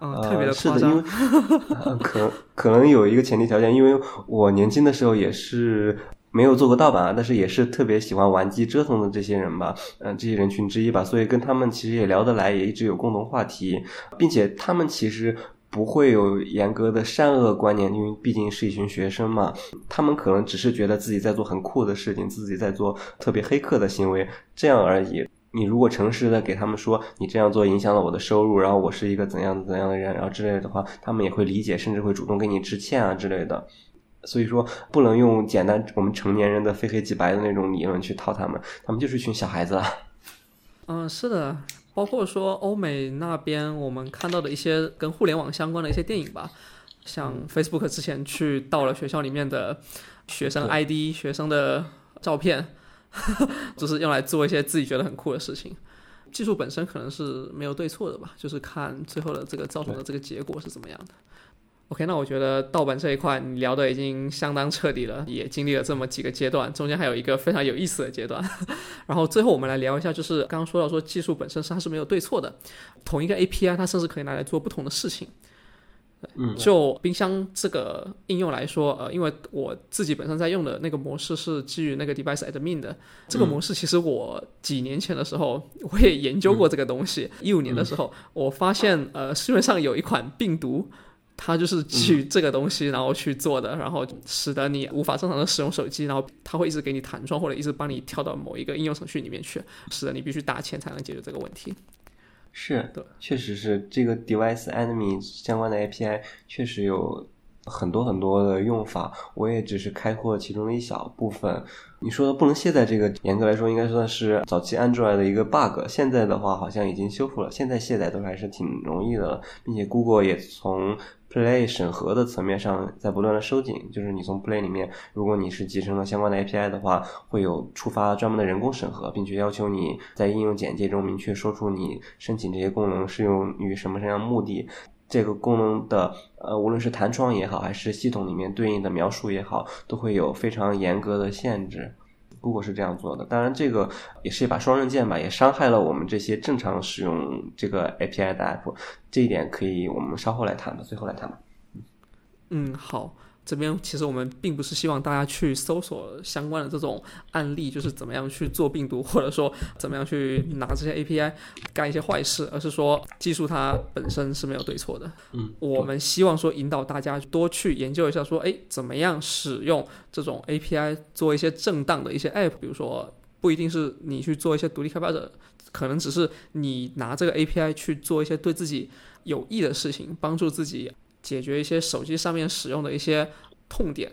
嗯，[LAUGHS] 特别的夸张。因为 [LAUGHS] 可可能有一个前提条件，因为我年轻的时候也是没有做过盗版啊，但是也是特别喜欢玩机折腾的这些人吧，嗯，这些人群之一吧，所以跟他们其实也聊得来，也一直有共同话题，并且他们其实。不会有严格的善恶观念，因为毕竟是一群学生嘛。他们可能只是觉得自己在做很酷的事情，自己在做特别黑客的行为，这样而已。你如果诚实的给他们说，你这样做影响了我的收入，然后我是一个怎样怎样的人，然后之类的话，他们也会理解，甚至会主动给你致歉啊之类的。所以说，不能用简单我们成年人的非黑即白的那种理论去套他们，他们就是一群小孩子。[LAUGHS] 嗯，是的。包括说欧美那边我们看到的一些跟互联网相关的一些电影吧，像 Facebook 之前去盗了学校里面的学生 ID、学生的照片，[LAUGHS] 就是用来做一些自己觉得很酷的事情。技术本身可能是没有对错的吧，就是看最后的这个造成的这个结果是怎么样的。OK，那我觉得盗版这一块你聊的已经相当彻底了，也经历了这么几个阶段，中间还有一个非常有意思的阶段。[LAUGHS] 然后最后我们来聊一下，就是刚刚说到说技术本身是它是没有对错的，同一个 API 它甚至可以拿来做不同的事情。嗯，就冰箱这个应用来说，呃，因为我自己本身在用的那个模式是基于那个 device admin 的，这个模式其实我几年前的时候我也研究过这个东西，一五年的时候我发现，呃，市面上有一款病毒。它就是基于这个东西，然后去做的，然后使得你无法正常的使用手机，然后它会一直给你弹窗，或者一直帮你跳到某一个应用程序里面去，使得你必须打钱才能解决这个问题。是的，确实是这个 device enemy 相关的 API 确实有很多很多的用法，我也只是开拓其中的一小部分。你说的不能卸载这个，严格来说应该算是早期 Android 的一个 bug，现在的话好像已经修复了，现在卸载都还是挺容易的了，并且 Google 也从 Play 审核的层面上在不断的收紧，就是你从 Play 里面，如果你是集成了相关的 API 的话，会有触发专门的人工审核，并且要求你在应用简介中明确说出你申请这些功能适用于什么什么样的目的。这个功能的呃，无论是弹窗也好，还是系统里面对应的描述也好，都会有非常严格的限制。Google 是这样做的，当然这个也是一把双刃剑吧，也伤害了我们这些正常使用这个 API 的 App，这一点可以我们稍后来谈吧，最后来谈吧。嗯，好。这边其实我们并不是希望大家去搜索相关的这种案例，就是怎么样去做病毒，或者说怎么样去拿这些 API 干一些坏事，而是说技术它本身是没有对错的。嗯，我们希望说引导大家多去研究一下，说哎，怎么样使用这种 API 做一些正当的一些 App，比如说不一定是你去做一些独立开发者，可能只是你拿这个 API 去做一些对自己有益的事情，帮助自己。解决一些手机上面使用的一些痛点。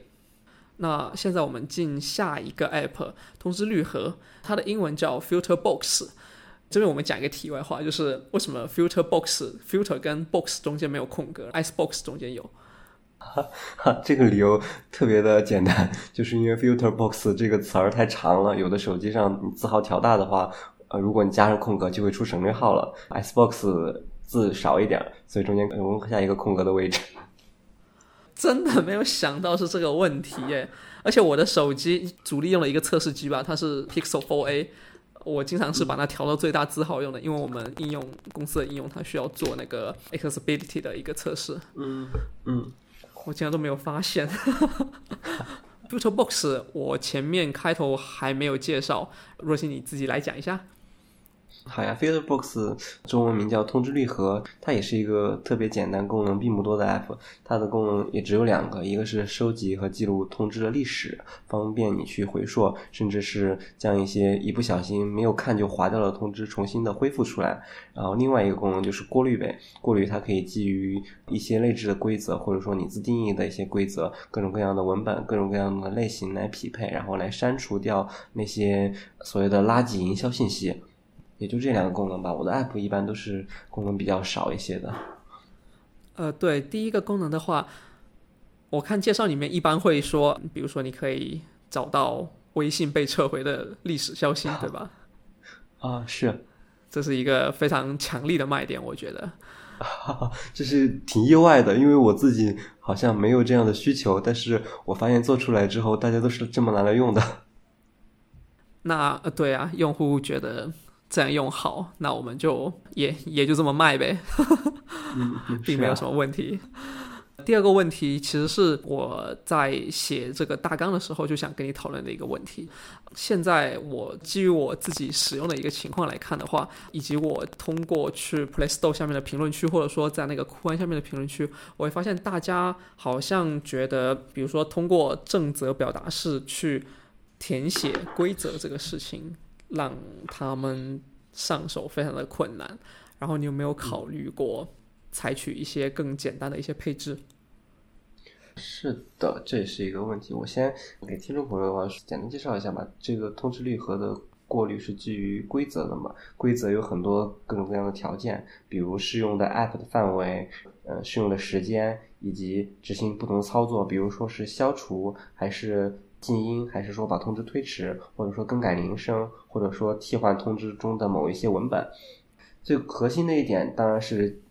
那现在我们进下一个 app，通知绿盒，它的英文叫 Filter Box。这边我们讲一个题外话，就是为什么 Filter Box Filter 跟 Box 中间没有空格，Ice Box 中间有？哈哈，这个理由特别的简单，就是因为 Filter Box 这个词儿太长了，有的手机上你字号调大的话，呃，如果你加上空格就会出省略号了。Ice Box 字少一点，所以中间留下一个空格的位置。真的没有想到是这个问题耶！而且我的手机主力用了一个测试机吧，它是 Pixel 4a，我经常是把它调到最大字号用的，因为我们应用公司的应用它需要做那个 accessibility 的一个测试。嗯嗯，我竟然都没有发现。[LAUGHS] Filter Box 我前面开头还没有介绍，若曦你自己来讲一下。好呀，Filter Box 中文名叫通知绿盒，它也是一个特别简单、功能并不多的 App。它的功能也只有两个，一个是收集和记录通知的历史，方便你去回溯，甚至是将一些一不小心没有看就划掉的通知重新的恢复出来。然后另外一个功能就是过滤呗，过滤它可以基于一些内置的规则，或者说你自定义的一些规则，各种各样的文本、各种各样的类型来匹配，然后来删除掉那些所谓的垃圾营销信息。也就这两个功能吧。我的 app 一般都是功能比较少一些的。呃，对，第一个功能的话，我看介绍里面一般会说，比如说你可以找到微信被撤回的历史消息，对吧？[LAUGHS] 啊，是，这是一个非常强力的卖点，我觉得。[LAUGHS] 这是挺意外的，因为我自己好像没有这样的需求，但是我发现做出来之后，大家都是这么拿来用的。[LAUGHS] 那呃，对啊，用户觉得这样用好，那我们就也也就这么卖呗，[LAUGHS] 并没有什么问题。第二个问题，其实是我在写这个大纲的时候就想跟你讨论的一个问题。现在我基于我自己使用的一个情况来看的话，以及我通过去 Play Store 下面的评论区，或者说在那个酷安下面的评论区，我会发现大家好像觉得，比如说通过正则表达式去填写规则这个事情，让他们上手非常的困难。然后你有没有考虑过？采取一些更简单的一些配置。是的，这也是一个问题。我先给听众朋友的话简单介绍一下吧。这个通知滤盒的过滤是基于规则的嘛？规则有很多各种各样的条件，比如适用的 App 的范围，呃，适用的时间，以及执行不同操作，比如说是消除，还是静音，还是说把通知推迟，或者说更改铃声，或者说替换通知中的某一些文本。最核心的一点当然是。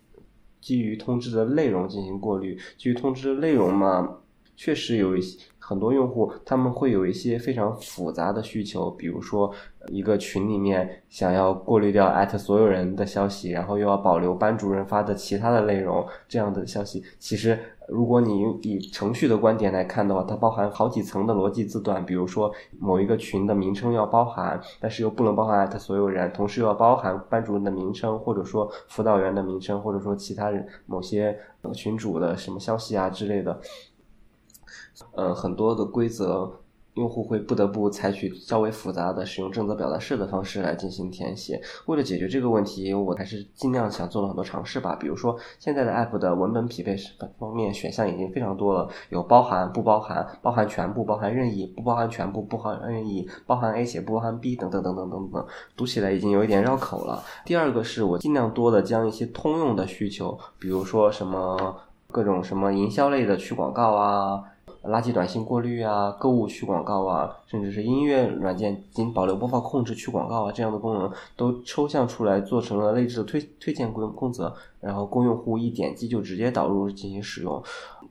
基于通知的内容进行过滤。基于通知的内容嘛，确实有一些很多用户他们会有一些非常复杂的需求，比如说一个群里面想要过滤掉艾特所有人的消息，然后又要保留班主任发的其他的内容，这样的消息其实。如果你以程序的观点来看的话，它包含好几层的逻辑字段。比如说，某一个群的名称要包含，但是又不能包含艾特所有人，同时又要包含班主任的名称，或者说辅导员的名称，或者说其他人某些群主的什么消息啊之类的。呃，很多的规则。用户会不得不采取较为复杂的使用正则表达式的方式来进行填写。为了解决这个问题，我还是尽量想做了很多尝试吧。比如说，现在的 App 的文本匹配方面选项已经非常多了，有包含、不包含、包含全部、包含任意、不包含全部、不包含任意、包含 A 且不包含 B 等等等等等等，读起来已经有一点绕口了。第二个是我尽量多的将一些通用的需求，比如说什么各种什么营销类的去广告啊。垃圾短信过滤啊，购物去广告啊，甚至是音乐软件仅保留播放控制去广告啊，这样的功能都抽象出来，做成了类似的推推荐规规则，然后供用户一点击就直接导入进行使用。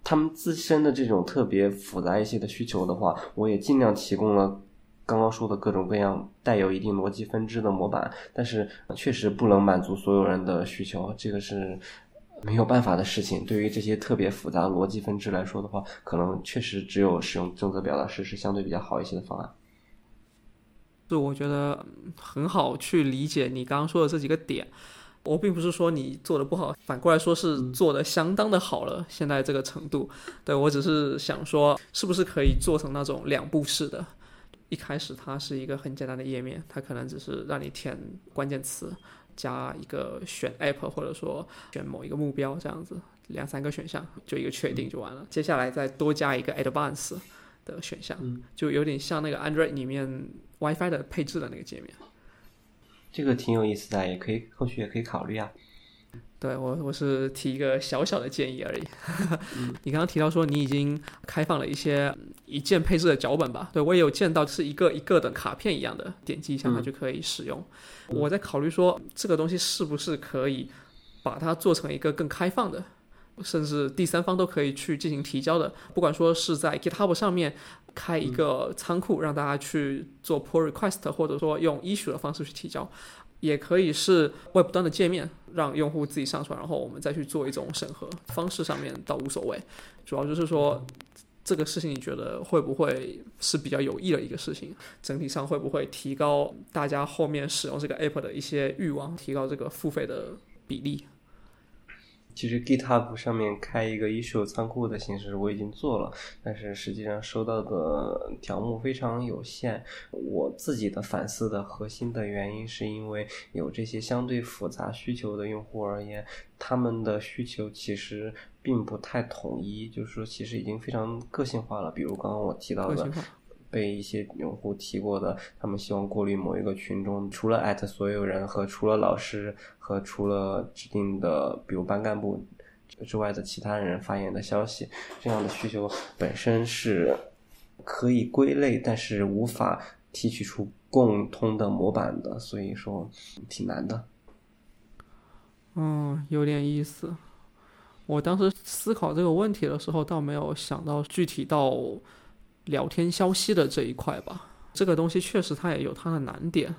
他们自身的这种特别复杂一些的需求的话，我也尽量提供了刚刚说的各种各样带有一定逻辑分支的模板，但是确实不能满足所有人的需求，这个是。没有办法的事情，对于这些特别复杂的逻辑分支来说的话，可能确实只有使用正则表达式是相对比较好一些的方案。就我觉得很好去理解你刚刚说的这几个点。我并不是说你做的不好，反过来说是做的相当的好了。现在这个程度，对我只是想说，是不是可以做成那种两步式的？一开始它是一个很简单的页面，它可能只是让你填关键词。加一个选 app，或者说选某一个目标，这样子两三个选项就一个确定就完了。接下来再多加一个 advanced 的选项，就有点像那个 Android 里面 WiFi 的配置的那个界面。这个挺有意思的，也可以后续也可以考虑啊。对我，我是提一个小小的建议而已。[LAUGHS] 你刚刚提到说你已经开放了一些一键配置的脚本吧？对我也有见到是一个一个的卡片一样的，点击一下它就可以使用。我在考虑说这个东西是不是可以把它做成一个更开放的，甚至第三方都可以去进行提交的。不管说是在 GitHub 上面开一个仓库让大家去做 pull request，或者说用 issue 的方式去提交。也可以是 Web 端的界面，让用户自己上传，然后我们再去做一种审核方式上面倒无所谓。主要就是说，这个事情你觉得会不会是比较有益的一个事情？整体上会不会提高大家后面使用这个 App 的一些欲望，提高这个付费的比例？其实 GitHub 上面开一个 issue 仓库的形式我已经做了，但是实际上收到的条目非常有限。我自己的反思的核心的原因是因为有这些相对复杂需求的用户而言，他们的需求其实并不太统一，就是说其实已经非常个性化了。比如刚刚我提到的。被一些用户提过的，他们希望过滤某一个群中，除了艾特所有人和除了老师和除了指定的比如班干部之外的其他人发言的消息，这样的需求本身是可以归类，但是无法提取出共通的模板的，所以说挺难的。嗯，有点意思。我当时思考这个问题的时候，倒没有想到具体到聊天消息的这一块吧。这个东西确实它也有它的难点，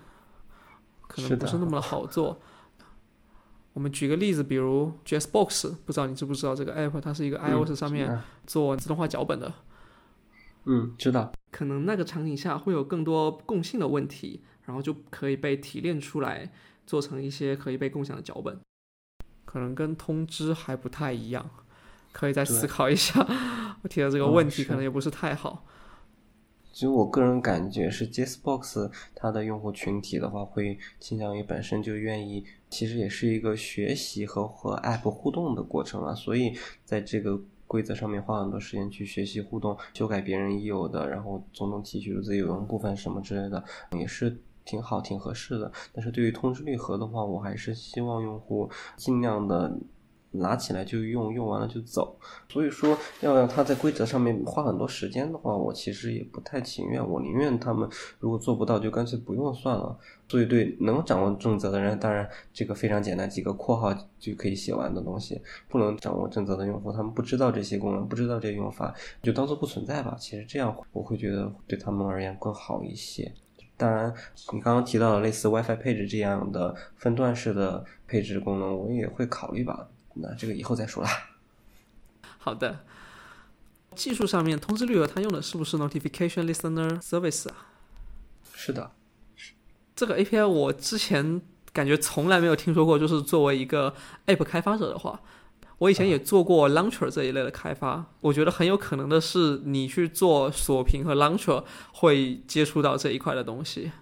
可能不是那么的好做。我们举个例子，比如 JSBox，不知道你知不知道这个 app，它是一个 iOS 上面做自动化脚本的。嗯，知道。可能那个场景下会有更多共性的问题，然后就可以被提炼出来，做成一些可以被共享的脚本。可能跟通知还不太一样，可以再思考一下。[LAUGHS] 我提的这个问题可能也不是太好。其实我个人感觉是，JSBox 它的用户群体的话，会倾向于本身就愿意，其实也是一个学习和和 App 互动的过程嘛。所以在这个规则上面花很多时间去学习互动，修改别人已有的，然后从中提取出自己有用部分什么之类的，也是。挺好，挺合适的。但是对于通知率盒的话，我还是希望用户尽量的拿起来就用，用完了就走。所以说，要让他在规则上面花很多时间的话，我其实也不太情愿。我宁愿他们如果做不到，就干脆不用算了。所以，对能掌握正则的人，当然这个非常简单，几个括号就可以写完的东西。不能掌握正则的用户，他们不知道这些功能，不知道这些用法，就当做不存在吧。其实这样我会觉得对他们而言更好一些。当然，你刚刚提到的类似 WiFi 配置这样的分段式的配置功能，我也会考虑吧。那这个以后再说啦。好的，技术上面通知率额它用的是不是 Notification Listener Service 啊？是的，这个 API 我之前感觉从来没有听说过，就是作为一个 App 开发者的话。我以前也做过 Launcher 这一类的开发，我觉得很有可能的是，你去做锁屏和 Launcher 会接触到这一块的东西。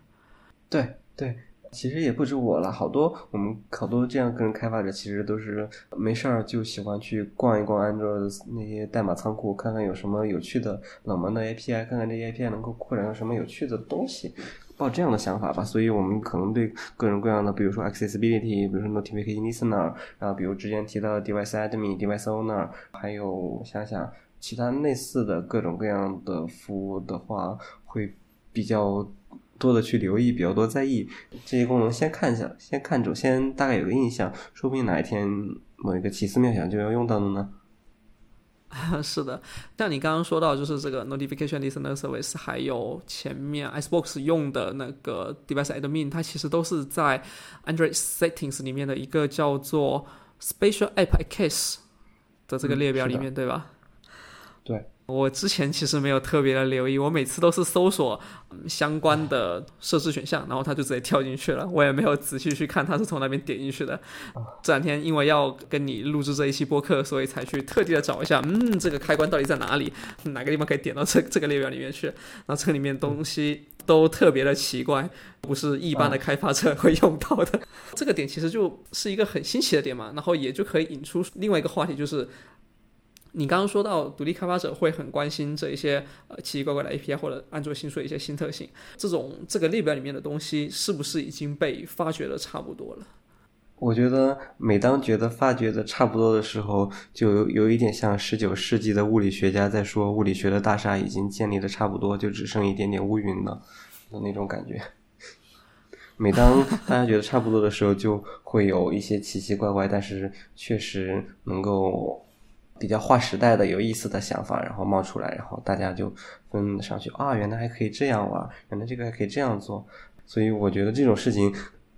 对对，其实也不止我了，好多我们好多这样个人开发者，其实都是没事儿就喜欢去逛一逛 Android 那些代码仓库，看看有什么有趣的冷门的 API，看看这些 API 能够扩展到什么有趣的东西。抱这样的想法吧，所以我们可能对各种各样的，比如说 accessibility，比如说 notification listener，然后比如之前提到的 device admin、device owner，还有想想其他类似的各种各样的服务的话，会比较多的去留意，比较多在意这些功能，先看一下，先看着，先大概有个印象，说不定哪一天某一个奇思妙想就要用到了呢。[LAUGHS] 是的，像你刚刚说到，就是这个 notification listener service，还有前面 Icebox 用的那个 device admin，它其实都是在 Android settings 里面的一个叫做 special app case 的这个列表里面，对吧？对。我之前其实没有特别的留意，我每次都是搜索相关的设置选项，然后它就直接跳进去了，我也没有仔细去看它是从那边点进去的。这两天因为要跟你录制这一期播客，所以才去特地的找一下，嗯，这个开关到底在哪里？哪个地方可以点到这 [LAUGHS] 这个列表里面去？然后这里面东西都特别的奇怪，不是一般的开发者会用到的。这个点其实就是一个很新奇的点嘛，然后也就可以引出另外一个话题，就是。你刚刚说到独立开发者会很关心这一些呃奇奇怪怪的 API 或者安卓新出的一些新特性，这种这个列表里面的东西是不是已经被发掘的差不多了？我觉得每当觉得发掘的差不多的时候，就有有一点像十九世纪的物理学家在说物理学的大厦已经建立的差不多，就只剩一点点乌云了的那种感觉。[LAUGHS] 每当大家觉得差不多的时候，就会有一些奇奇怪怪，但是确实能够。比较划时代的有意思的想法，然后冒出来，然后大家就分上去啊，原来还可以这样玩，原来这个还可以这样做，所以我觉得这种事情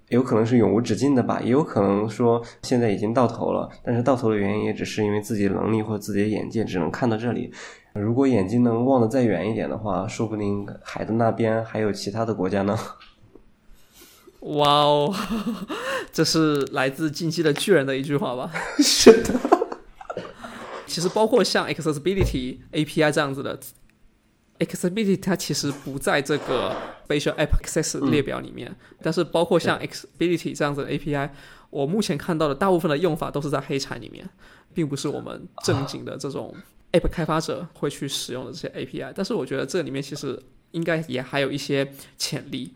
有可能是永无止境的吧，也有可能说现在已经到头了，但是到头的原因也只是因为自己的能力或者自己的眼界只能看到这里，如果眼睛能望得再远一点的话，说不定海的那边还有其他的国家呢。[LAUGHS] 哇哦，[LAUGHS] 这是来自进击的巨人的一句话吧？[LAUGHS] 是的。其实包括像 Accessibility API 这样子的，Accessibility 它其实不在这个 Special App Access 列表里面。但是包括像 Accessibility 这样子的 API，我目前看到的大部分的用法都是在黑产里面，并不是我们正经的这种 App 开发者会去使用的这些 API。但是我觉得这里面其实应该也还有一些潜力。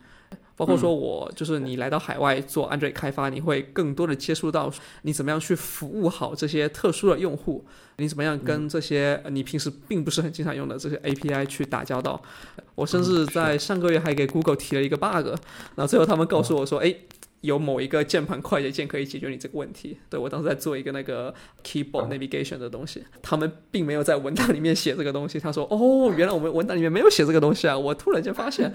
包括说，我就是你来到海外做 Android 开发，你会更多的接触到你怎么样去服务好这些特殊的用户，你怎么样跟这些你平时并不是很经常用的这些 API 去打交道。我甚至在上个月还给 Google 提了一个 bug，然后最后他们告诉我说，哎，有某一个键盘快捷键可以解决你这个问题。对我当时在做一个那个 keyboard navigation 的东西，他们并没有在文档里面写这个东西。他说，哦，原来我们文档里面没有写这个东西啊！我突然间发现。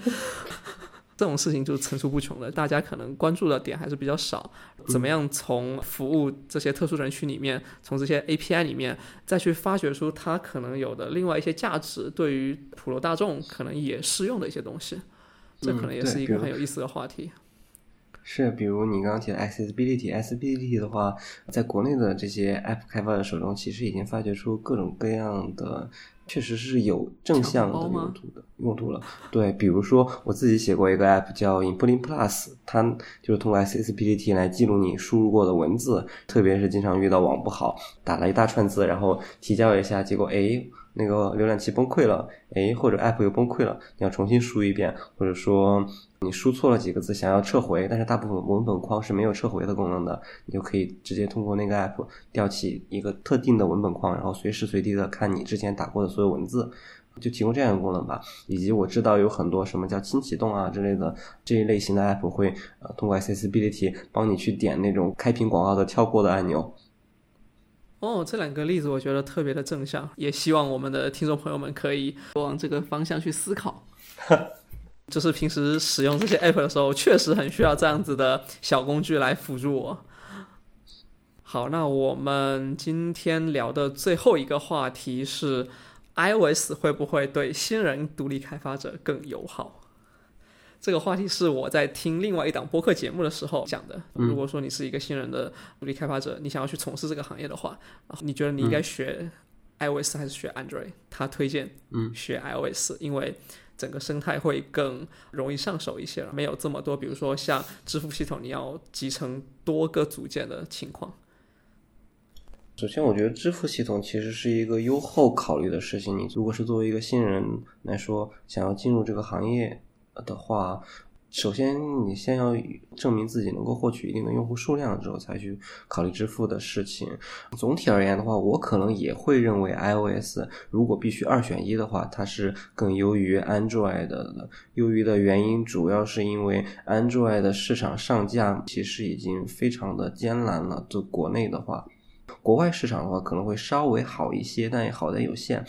这种事情就是层出不穷的，大家可能关注的点还是比较少。怎么样从服务这些特殊人群里面，从这些 API 里面再去发掘出它可能有的另外一些价值，对于普罗大众可能也适用的一些东西，这可能也是一个很有意思的话题。是，比如你刚刚提的 accessibility，accessibility 的话，在国内的这些 app 开发者手中，其实已经发掘出各种各样的。确实是有正向的用途的用途了，对，比如说我自己写过一个 app 叫 Inputting Plus，它就是通过 accessibility 来记录你输入过的文字，特别是经常遇到网不好，打了一大串字，然后提交一下，结果哎。那个浏览器崩溃了，哎，或者 App 又崩溃了，你要重新输一遍，或者说你输错了几个字，想要撤回，但是大部分文本框是没有撤回的功能的，你就可以直接通过那个 App 调起一个特定的文本框，然后随时随地的看你之前打过的所有文字，就提供这样的功能吧。以及我知道有很多什么叫轻启动啊之类的这一类型的 App 会呃通过 Accessibility 帮你去点那种开屏广告的跳过的按钮。哦，这两个例子我觉得特别的正向，也希望我们的听众朋友们可以往这个方向去思考。[LAUGHS] 就是平时使用这些 app 的时候，确实很需要这样子的小工具来辅助我。好，那我们今天聊的最后一个话题是，iOS 会不会对新人独立开发者更友好？这个话题是我在听另外一档播客节目的时候讲的。如果说你是一个新人的独立开发者，你想要去从事这个行业的话，你觉得你应该学 iOS 还是学 Android？他推荐学 iOS，因为整个生态会更容易上手一些了，没有这么多，比如说像支付系统你要集成多个组件的情况。首先，我觉得支付系统其实是一个优后考虑的事情。你如果是作为一个新人来说，想要进入这个行业。的话，首先你先要证明自己能够获取一定的用户数量之后，才去考虑支付的事情。总体而言的话，我可能也会认为 iOS 如果必须二选一的话，它是更优于 Android 的。优于的原因主要是因为 Android 的市场上架其实已经非常的艰难了。就国内的话，国外市场的话可能会稍微好一些，但也好的有限。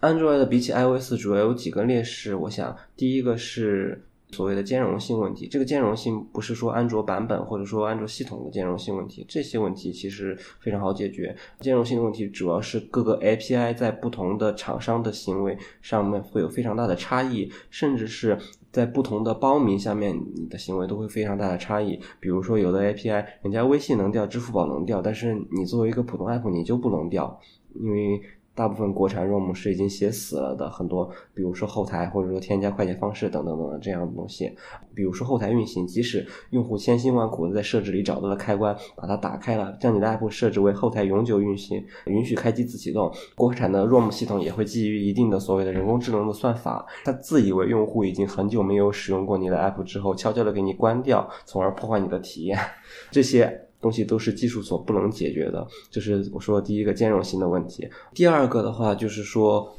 Android 比起 iOS 主要有几个劣势，我想第一个是所谓的兼容性问题。这个兼容性不是说安卓版本或者说安卓系统的兼容性问题，这些问题其实非常好解决。兼容性的问题主要是各个 API 在不同的厂商的行为上面会有非常大的差异，甚至是在不同的包名下面，你的行为都会非常大的差异。比如说有的 API 人家微信能调，支付宝能调，但是你作为一个普通 App 你就不能调，因为。大部分国产 ROM 是已经写死了的，很多，比如说后台或者说添加快捷方式等等等等这样的东西。比如说后台运行，即使用户千辛万苦的在设置里找到了开关，把它打开了，将你的 App 设置为后台永久运行，允许开机自启动，国产的 ROM 系统也会基于一定的所谓的人工智能的算法，它自以为用户已经很久没有使用过你的 App 之后，悄悄的给你关掉，从而破坏你的体验。这些。东西都是技术所不能解决的，这是我说的第一个兼容性的问题。第二个的话就是说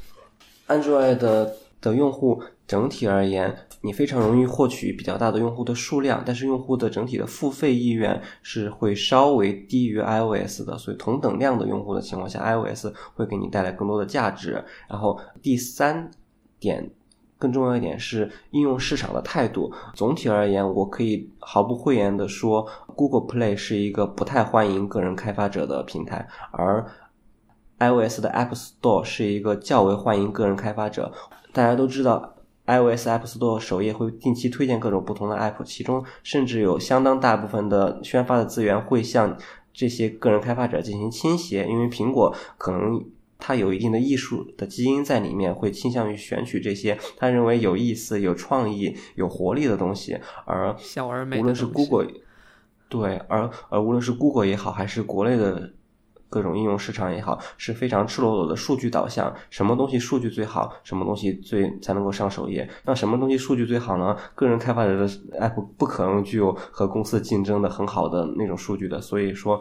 ，Android 的的用户整体而言，你非常容易获取比较大的用户的数量，但是用户的整体的付费意愿是会稍微低于 iOS 的，所以同等量的用户的情况下，iOS 会给你带来更多的价值。然后第三点。更重要一点是应用市场的态度。总体而言，我可以毫不讳言的说，Google Play 是一个不太欢迎个人开发者的平台，而 iOS 的 App Store 是一个较为欢迎个人开发者。大家都知道，iOS App Store 首页会定期推荐各种不同的 App，其中甚至有相当大部分的宣发的资源会向这些个人开发者进行倾斜，因为苹果可能。它有一定的艺术的基因在里面，会倾向于选取这些他认为有意思、有创意、有活力的东西。而无论是 Google，对，而而无论是 Google 也好，还是国内的各种应用市场也好，是非常赤裸裸的数据导向，什么东西数据最好，什么东西最才能够上首页。那什么东西数据最好呢？个人开发者的 app 不可能具有和公司竞争的很好的那种数据的，所以说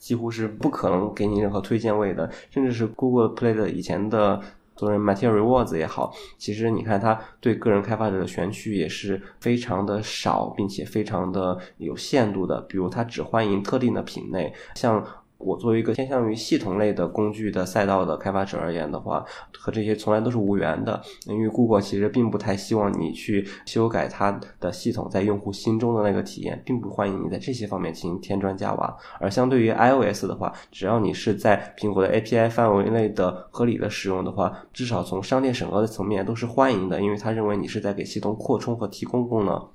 几乎是不可能给你任何推荐位的，甚至是 Google Play 的以前的。作为 Material Rewards 也好，其实你看它对个人开发者的选取也是非常的少，并且非常的有限度的。比如它只欢迎特定的品类，像。我作为一个偏向于系统类的工具的赛道的开发者而言的话，和这些从来都是无缘的。因为 Google 其实并不太希望你去修改它的系统在用户心中的那个体验，并不欢迎你在这些方面进行添砖加瓦。而相对于 iOS 的话，只要你是在苹果的 API 范围内的合理的使用的话，至少从商店审核的层面都是欢迎的，因为他认为你是在给系统扩充和提供功能。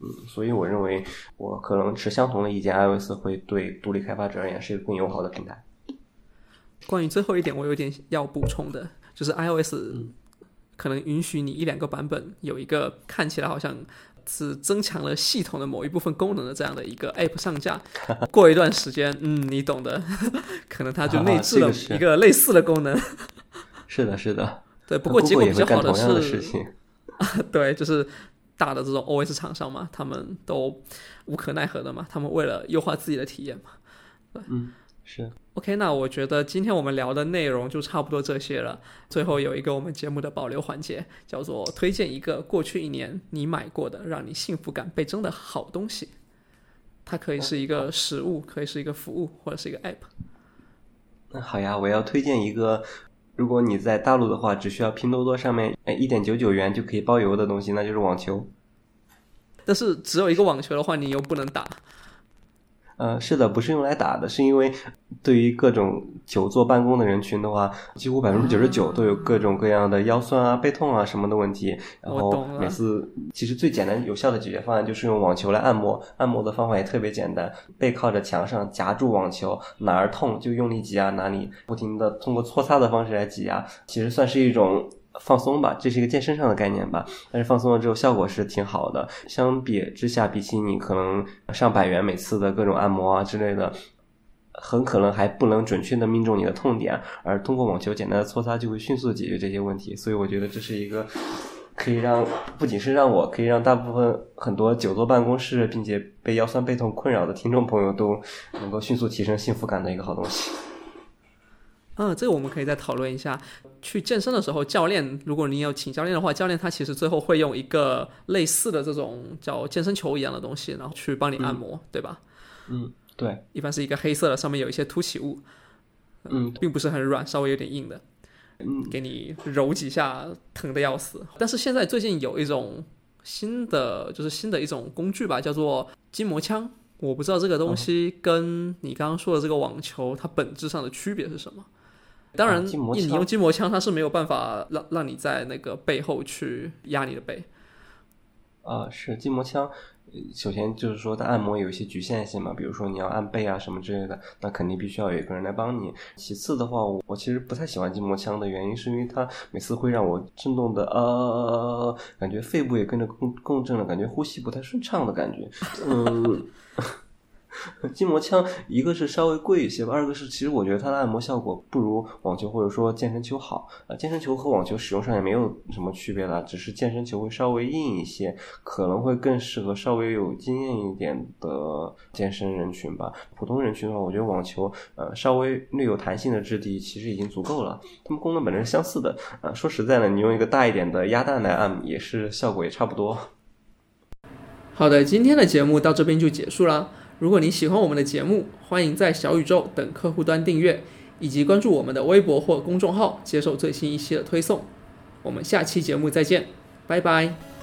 嗯，所以我认为我可能持相同的意见，iOS 会对独立开发者而言是一个更友好的平台。关于最后一点，我有点要补充的，就是 iOS 可能允许你一两个版本有一个看起来好像是增强了系统的某一部分功能的这样的一个 App 上架。[LAUGHS] 过一段时间，嗯，你懂的，[LAUGHS] 可能它就内置了一个类似的功能。是的，是的。对，不过结果比较好的是，[LAUGHS] 对，就是。大的这种 OS 厂商嘛，他们都无可奈何的嘛，他们为了优化自己的体验嘛。嗯，是。OK，那我觉得今天我们聊的内容就差不多这些了。最后有一个我们节目的保留环节，叫做推荐一个过去一年你买过的让你幸福感倍增的好东西。它可以是一个实物，可以是一个服务，或者是一个 App。那好呀，我要推荐一个。如果你在大陆的话，只需要拼多多上面哎一点九九元就可以包邮的东西，那就是网球。但是只有一个网球的话，你又不能打。呃，是的，不是用来打的，是因为对于各种久坐办公的人群的话，几乎百分之九十九都有各种各样的腰酸啊、背痛啊什么的问题。然后每次其实最简单有效的解决方案就是用网球来按摩，按摩的方法也特别简单，背靠着墙上夹住网球，哪儿痛就用力挤压哪里，不停的通过搓擦的方式来挤压，其实算是一种。放松吧，这是一个健身上的概念吧。但是放松了之后效果是挺好的。相比之下，比起你可能上百元每次的各种按摩啊之类的，很可能还不能准确的命中你的痛点。而通过网球简单的搓擦就会迅速解决这些问题。所以我觉得这是一个可以让不仅是让我可以让大部分很多久坐办公室并且被腰酸背痛困扰的听众朋友都能够迅速提升幸福感的一个好东西。嗯，这个我们可以再讨论一下。去健身的时候，教练如果你有请教练的话，教练他其实最后会用一个类似的这种叫健身球一样的东西，然后去帮你按摩，对吧？嗯，对。一般是一个黑色的，上面有一些凸起物。嗯，并不是很软，稍微有点硬的。嗯，给你揉几下，疼的要死。但是现在最近有一种新的，就是新的一种工具吧，叫做筋膜枪。我不知道这个东西跟你刚刚说的这个网球，它本质上的区别是什么？当然，你用筋膜枪，它是没有办法让让你在那个背后去压你的背。啊，是筋膜枪。首先就是说，它按摩有一些局限性嘛，比如说你要按背啊什么之类的，那肯定必须要有一个人来帮你。其次的话，我其实不太喜欢筋膜枪的原因，是因为它每次会让我震动的呃，感觉肺部也跟着共共振了，感觉呼吸不太顺畅的感觉，嗯。[LAUGHS] 筋膜枪，一个是稍微贵一些吧，二个是其实我觉得它的按摩效果不如网球或者说健身球好。呃，健身球和网球使用上也没有什么区别了，只是健身球会稍微硬一些，可能会更适合稍微有经验一点的健身人群吧。普通人群的话，我觉得网球呃稍微略有弹性的质地其实已经足够了。它们功能本身是相似的。呃，说实在的，你用一个大一点的鸭蛋来按，也是效果也差不多。好的，今天的节目到这边就结束了。如果你喜欢我们的节目，欢迎在小宇宙等客户端订阅，以及关注我们的微博或公众号，接受最新一期的推送。我们下期节目再见，拜拜。